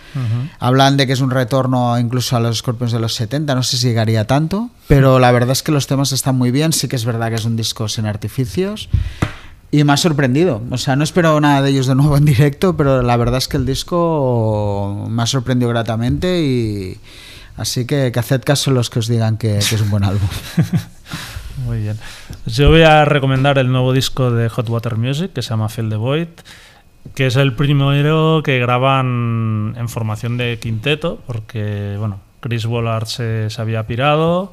Hablan de que es un retorno incluso a los Scorpions de los 70, no sé si llegaría tanto, pero la verdad es que los temas están muy bien, sí que es verdad que es un disco sin artificios. Y me ha sorprendido. O sea, no espero nada de ellos de nuevo en directo, pero la verdad es que el disco me ha sorprendido gratamente y así que, que haced caso los que os digan que, que es un buen álbum. *laughs* Muy bien. Yo voy a recomendar el nuevo disco de Hot Water Music que se llama Feel the Void, que es el primero que graban en formación de quinteto, porque bueno, Chris Wollard se, había pirado,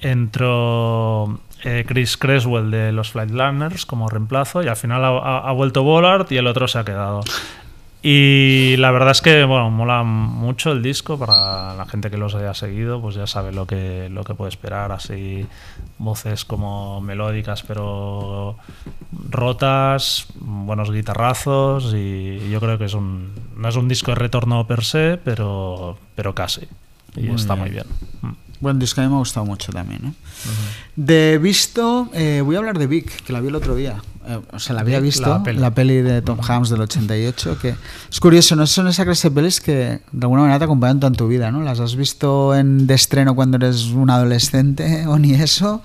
entró eh, Chris Creswell de los Flightliners como reemplazo y al final ha, ha vuelto Wollard y el otro se ha quedado. Y la verdad es que, bueno, mola mucho el disco para la gente que los haya seguido, pues ya sabe lo que, lo que puede esperar, así voces como melódicas pero rotas, buenos guitarrazos y yo creo que es un, no es un disco de retorno per se, pero, pero casi. Y está muy bien. Mm. Buen disco, a mí me ha gustado mucho también. ¿eh? De visto, eh, voy a hablar de Vic, que la vi el otro día. Eh, o sea, la había visto, la peli, de Tom Hanks del 88, que es curioso, no son esa clase de pelis que de alguna manera te acompañan toda tu vida, ¿no? Las has visto en de estreno cuando eres un adolescente *laughs* o ni eso,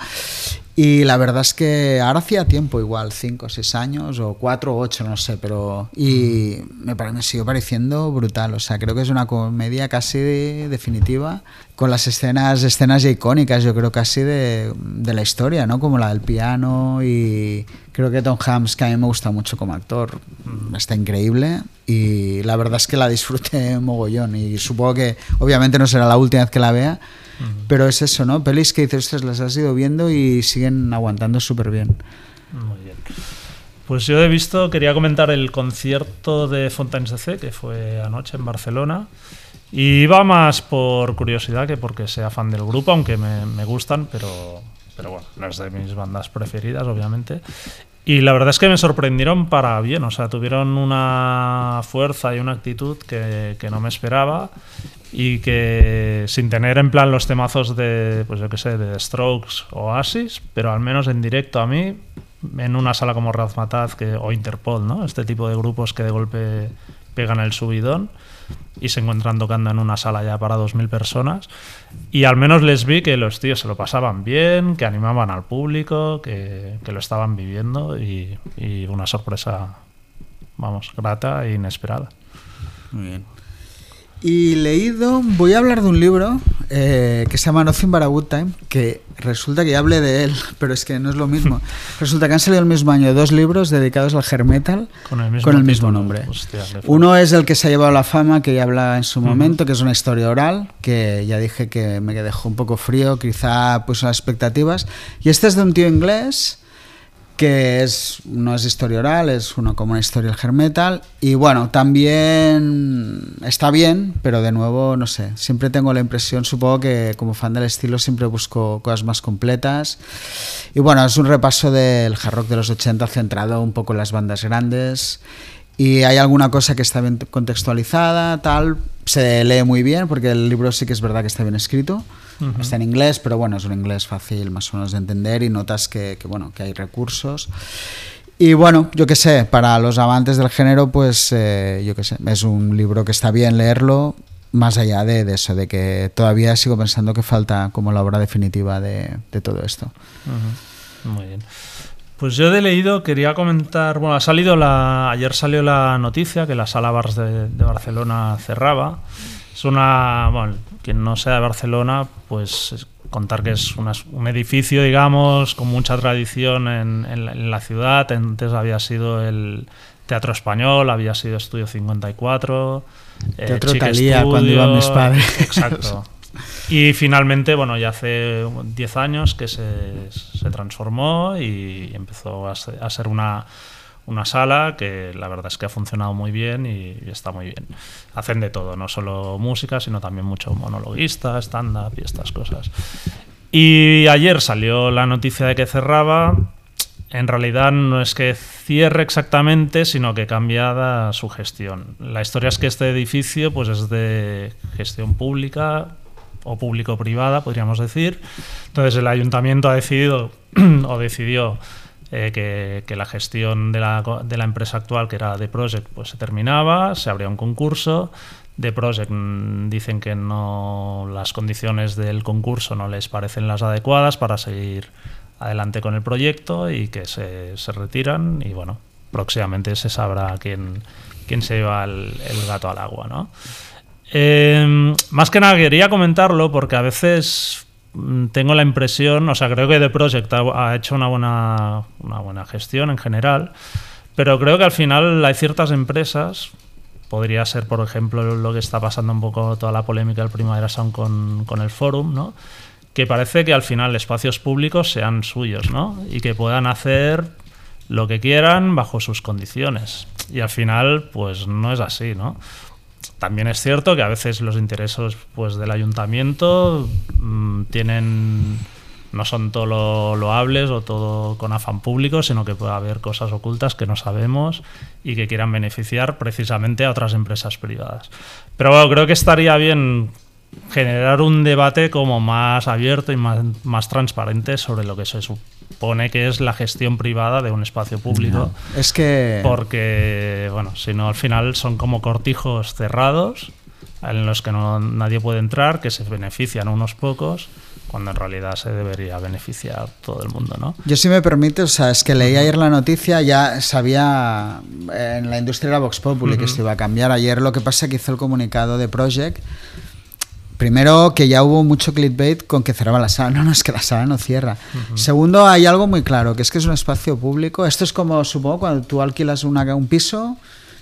y la verdad es que ahora hacía tiempo igual, 5 o 6 años, o 4 o 8, no sé, pero... Y me, me sigue pareciendo brutal, o sea, creo que es una comedia casi definitiva, con las escenas, escenas icónicas, yo creo casi de, de la historia, ¿no? Como la del piano y creo que Tom Hanks, que a mí me gusta mucho como actor, está increíble. Y la verdad es que la disfruté *laughs* mogollón. Y supongo que obviamente no será la última vez que la vea, pero es eso, ¿no? Pelis que dices, las has ido viendo y siguen aguantando súper bien. Muy bien. Pues yo he visto, quería comentar el concierto de Fontaines DC, que fue anoche en Barcelona. Y va más por curiosidad que porque sea fan del grupo, aunque me, me gustan, pero, pero bueno, no es de mis bandas preferidas, obviamente. Y la verdad es que me sorprendieron para bien, o sea, tuvieron una fuerza y una actitud que, que no me esperaba y que sin tener en plan los temazos de, pues yo qué sé, de Strokes o Oasis, pero al menos en directo a mí, en una sala como Razmataz que, o Interpol, ¿no? Este tipo de grupos que de golpe pegan el subidón y se encuentran tocando en una sala ya para 2.000 personas. Y al menos les vi que los tíos se lo pasaban bien, que animaban al público, que, que lo estaban viviendo y, y una sorpresa, vamos, grata e inesperada. Muy bien. Y leído, voy a hablar de un libro eh, que se llama Nothing But a Good Time, que resulta que ya hablé de él, *laughs* pero es que no es lo mismo. *laughs* resulta que han salido el mismo año dos libros dedicados al hair metal Con el mismo, con el mismo nombre. Hostia. Uno es el que se ha llevado la fama, que ya habla en su momento, que es una historia oral, que ya dije que me dejó un poco frío, quizá puso las expectativas. Y este es de un tío inglés que es no es historia oral, es uno como una historia del hair y bueno, también está bien, pero de nuevo no sé, siempre tengo la impresión, supongo que como fan del estilo siempre busco cosas más completas. Y bueno, es un repaso del hard rock de los 80 centrado un poco en las bandas grandes y hay alguna cosa que está bien contextualizada, tal, se lee muy bien porque el libro sí que es verdad que está bien escrito. Está en inglés, pero bueno, es un inglés fácil más o menos de entender y notas que, que, bueno, que hay recursos. Y bueno, yo qué sé, para los amantes del género, pues eh, yo qué sé, es un libro que está bien leerlo, más allá de, de, eso, de que todavía sigo pensando que falta como la obra definitiva de, de todo esto. Uh -huh. Muy bien. Pues yo he leído, quería comentar, bueno, ha salido la, ayer salió la noticia que la sala Bars de, de Barcelona cerraba. Es una, bueno, quien no sea de Barcelona, pues contar que es una, un edificio, digamos, con mucha tradición en, en, la, en, la, ciudad. Antes había sido el Teatro Español, había sido Estudio 54. Teatro eh, Talía, cuando iban mis padres. Exacto. *laughs* Y finalmente, bueno, ya hace 10 años que se, se, transformó y empezó a ser, a ser una, una sala que la verdad es que ha funcionado muy bien y, está muy bien. Hacen de todo, no solo música, sino también mucho monologuista, stand-up y estas cosas. Y ayer salió la noticia de que cerraba. En realidad no es que cierre exactamente, sino que cambiada su gestión. La historia es que este edificio pues es de gestión pública o público-privada, podríamos decir. Entonces el ayuntamiento ha decidido *clears throat* o decidió eh, que, la gestión de la, de la, empresa actual, que era The Project, pues se terminaba, se abría un concurso. The Project mm, dicen que no las condiciones del concurso no les parecen las adecuadas para seguir adelante con el proyecto y que se, se retiran y bueno, próximamente se sabrá quién, quién se lleva el, gato al agua, ¿no? Eh, más que nada quería comentarlo porque a veces tengo la impresión, o sea, creo que The Project ha, ha, hecho una buena, una buena gestión en general, pero creo que al final hay ciertas empresas, podría ser por ejemplo lo que está pasando un poco toda la polémica del Primavera Sound con, con el Forum, ¿no? que parece que al final espacios públicos sean suyos, ¿no? Y que puedan hacer lo que quieran bajo sus condiciones. Y al final, pues no es así, ¿no? También es cierto que a veces los intereses pues, del ayuntamiento mmm, tienen no son todo lo loables o todo con afán público, sino que puede haber cosas ocultas que no sabemos y que quieran beneficiar precisamente a otras empresas privadas. Pero bueno, creo que estaría bien generar un debate como más abierto y más, más transparente sobre lo que se supone que es la gestión privada de un espacio público. No, es que... Porque, bueno, si no, al final son como cortijos cerrados en los que no, nadie puede entrar, que se benefician unos pocos, cuando en realidad se debería beneficiar todo el mundo, ¿no? Yo si me permite, o sea, es que leí ayer la noticia, ya sabía en la industria de la Vox Populi uh -huh. que esto iba a cambiar. Ayer lo que pasa es que hizo el comunicado de Project Primero, que ya hubo mucho clickbait con que cerraba la sala. *laughs* No, no, es que la sala no cierra. Uh -huh. Segundo, hay algo muy claro, que es que es un espacio público. Esto es como, supongo, cuando tú alquilas una, un piso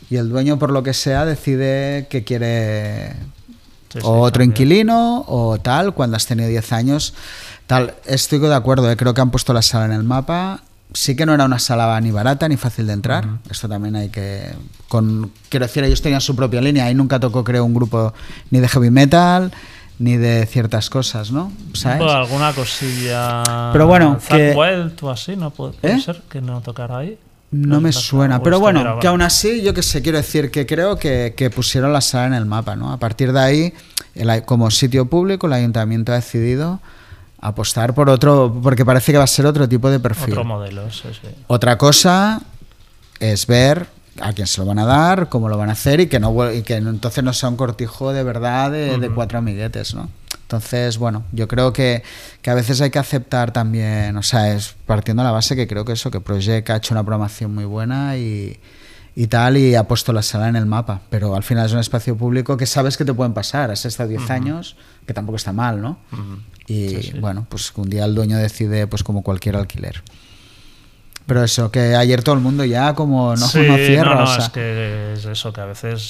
y el dueño, por lo que sea, decide que quiere sí, sí, o otro también. inquilino o tal, cuando has tenido 10 años. Tal, estoy de acuerdo, ¿eh? creo que han puesto la sala en el mapa. Sí que no era una sala ni barata ni fácil de entrar. Uh -huh. Esto también hay que. Con, quiero decir, ellos tenían su propia línea. Ahí nunca tocó, creo, un grupo ni de heavy metal ni de ciertas cosas, ¿no? ¿Sabes? Pues alguna cosilla. Pero bueno, que. Wild así, ¿no puede, puede ¿Eh? ser que no tocara ahí? No me suena, pero bueno, que aún así, yo que sé, quiero decir que creo que, que, pusieron la sala en el mapa, ¿no? A partir de ahí, el, como sitio público, el ayuntamiento ha decidido apostar por otro, porque parece que va a ser otro tipo de perfil. Otro modelo, sí, sí. Otra cosa es ver a quién se lo van a dar, cómo lo van a hacer y que no y que entonces no sea un cortijo de verdad de, uh -huh. de cuatro amiguetes, ¿no? Entonces, bueno, yo creo que, que, a veces hay que aceptar también, o sea, es partiendo de la base que creo que eso, que Project ha hecho una programación muy buena y, y tal, y ha puesto la sala en el mapa. Pero al final es un espacio público que sabes que te pueden pasar. Has estado 10 años, que tampoco está mal, ¿no? Y bueno, pues un día el dueño decide, pues como cualquier alquiler. Pero eso, que ayer todo el mundo ya como no, Sí, no cierra. no, no, o sea, es que es eso, que a veces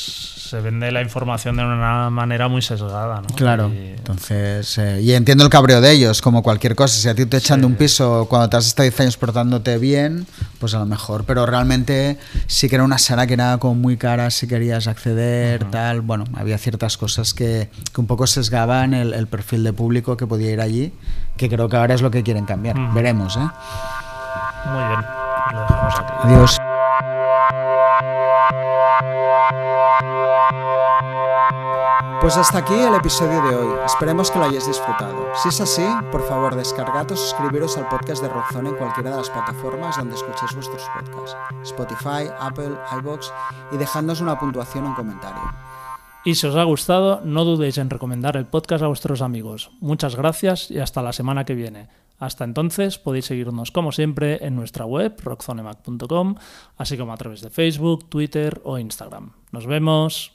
se vende la información de una manera muy sesgada, ¿no? Claro, Y- entonces, eh, y entiendo el cabreo de ellos, como cualquier cosa. Si a ti te echan de un piso cuando te has estado 10 años portándote bien, pues a lo mejor. Pero realmente sí que era una sala que era como muy cara si querías acceder, tal. Bueno, había ciertas cosas que, que un poco sesgaban el, el perfil de público que podía ir allí, que creo que ahora es lo que quieren cambiar. Veremos, ¿eh? Muy bien, lo dejamos aquí. Adiós. Pues hasta aquí el episodio de hoy. Esperemos que lo hayáis disfrutado. Si es así, por favor descargad o suscribiros al podcast de Rockzone en cualquiera de las plataformas donde escuchéis vuestros podcasts. Spotify, Apple, iBox y dejadnos una puntuación o un comentario. Y si os ha gustado, no dudéis en recomendar el podcast a vuestros amigos. Muchas gracias y hasta la semana que viene. Hasta entonces podéis seguirnos como siempre en nuestra web rockzonemac.com, así como a través de Facebook, Twitter o Instagram. Nos vemos.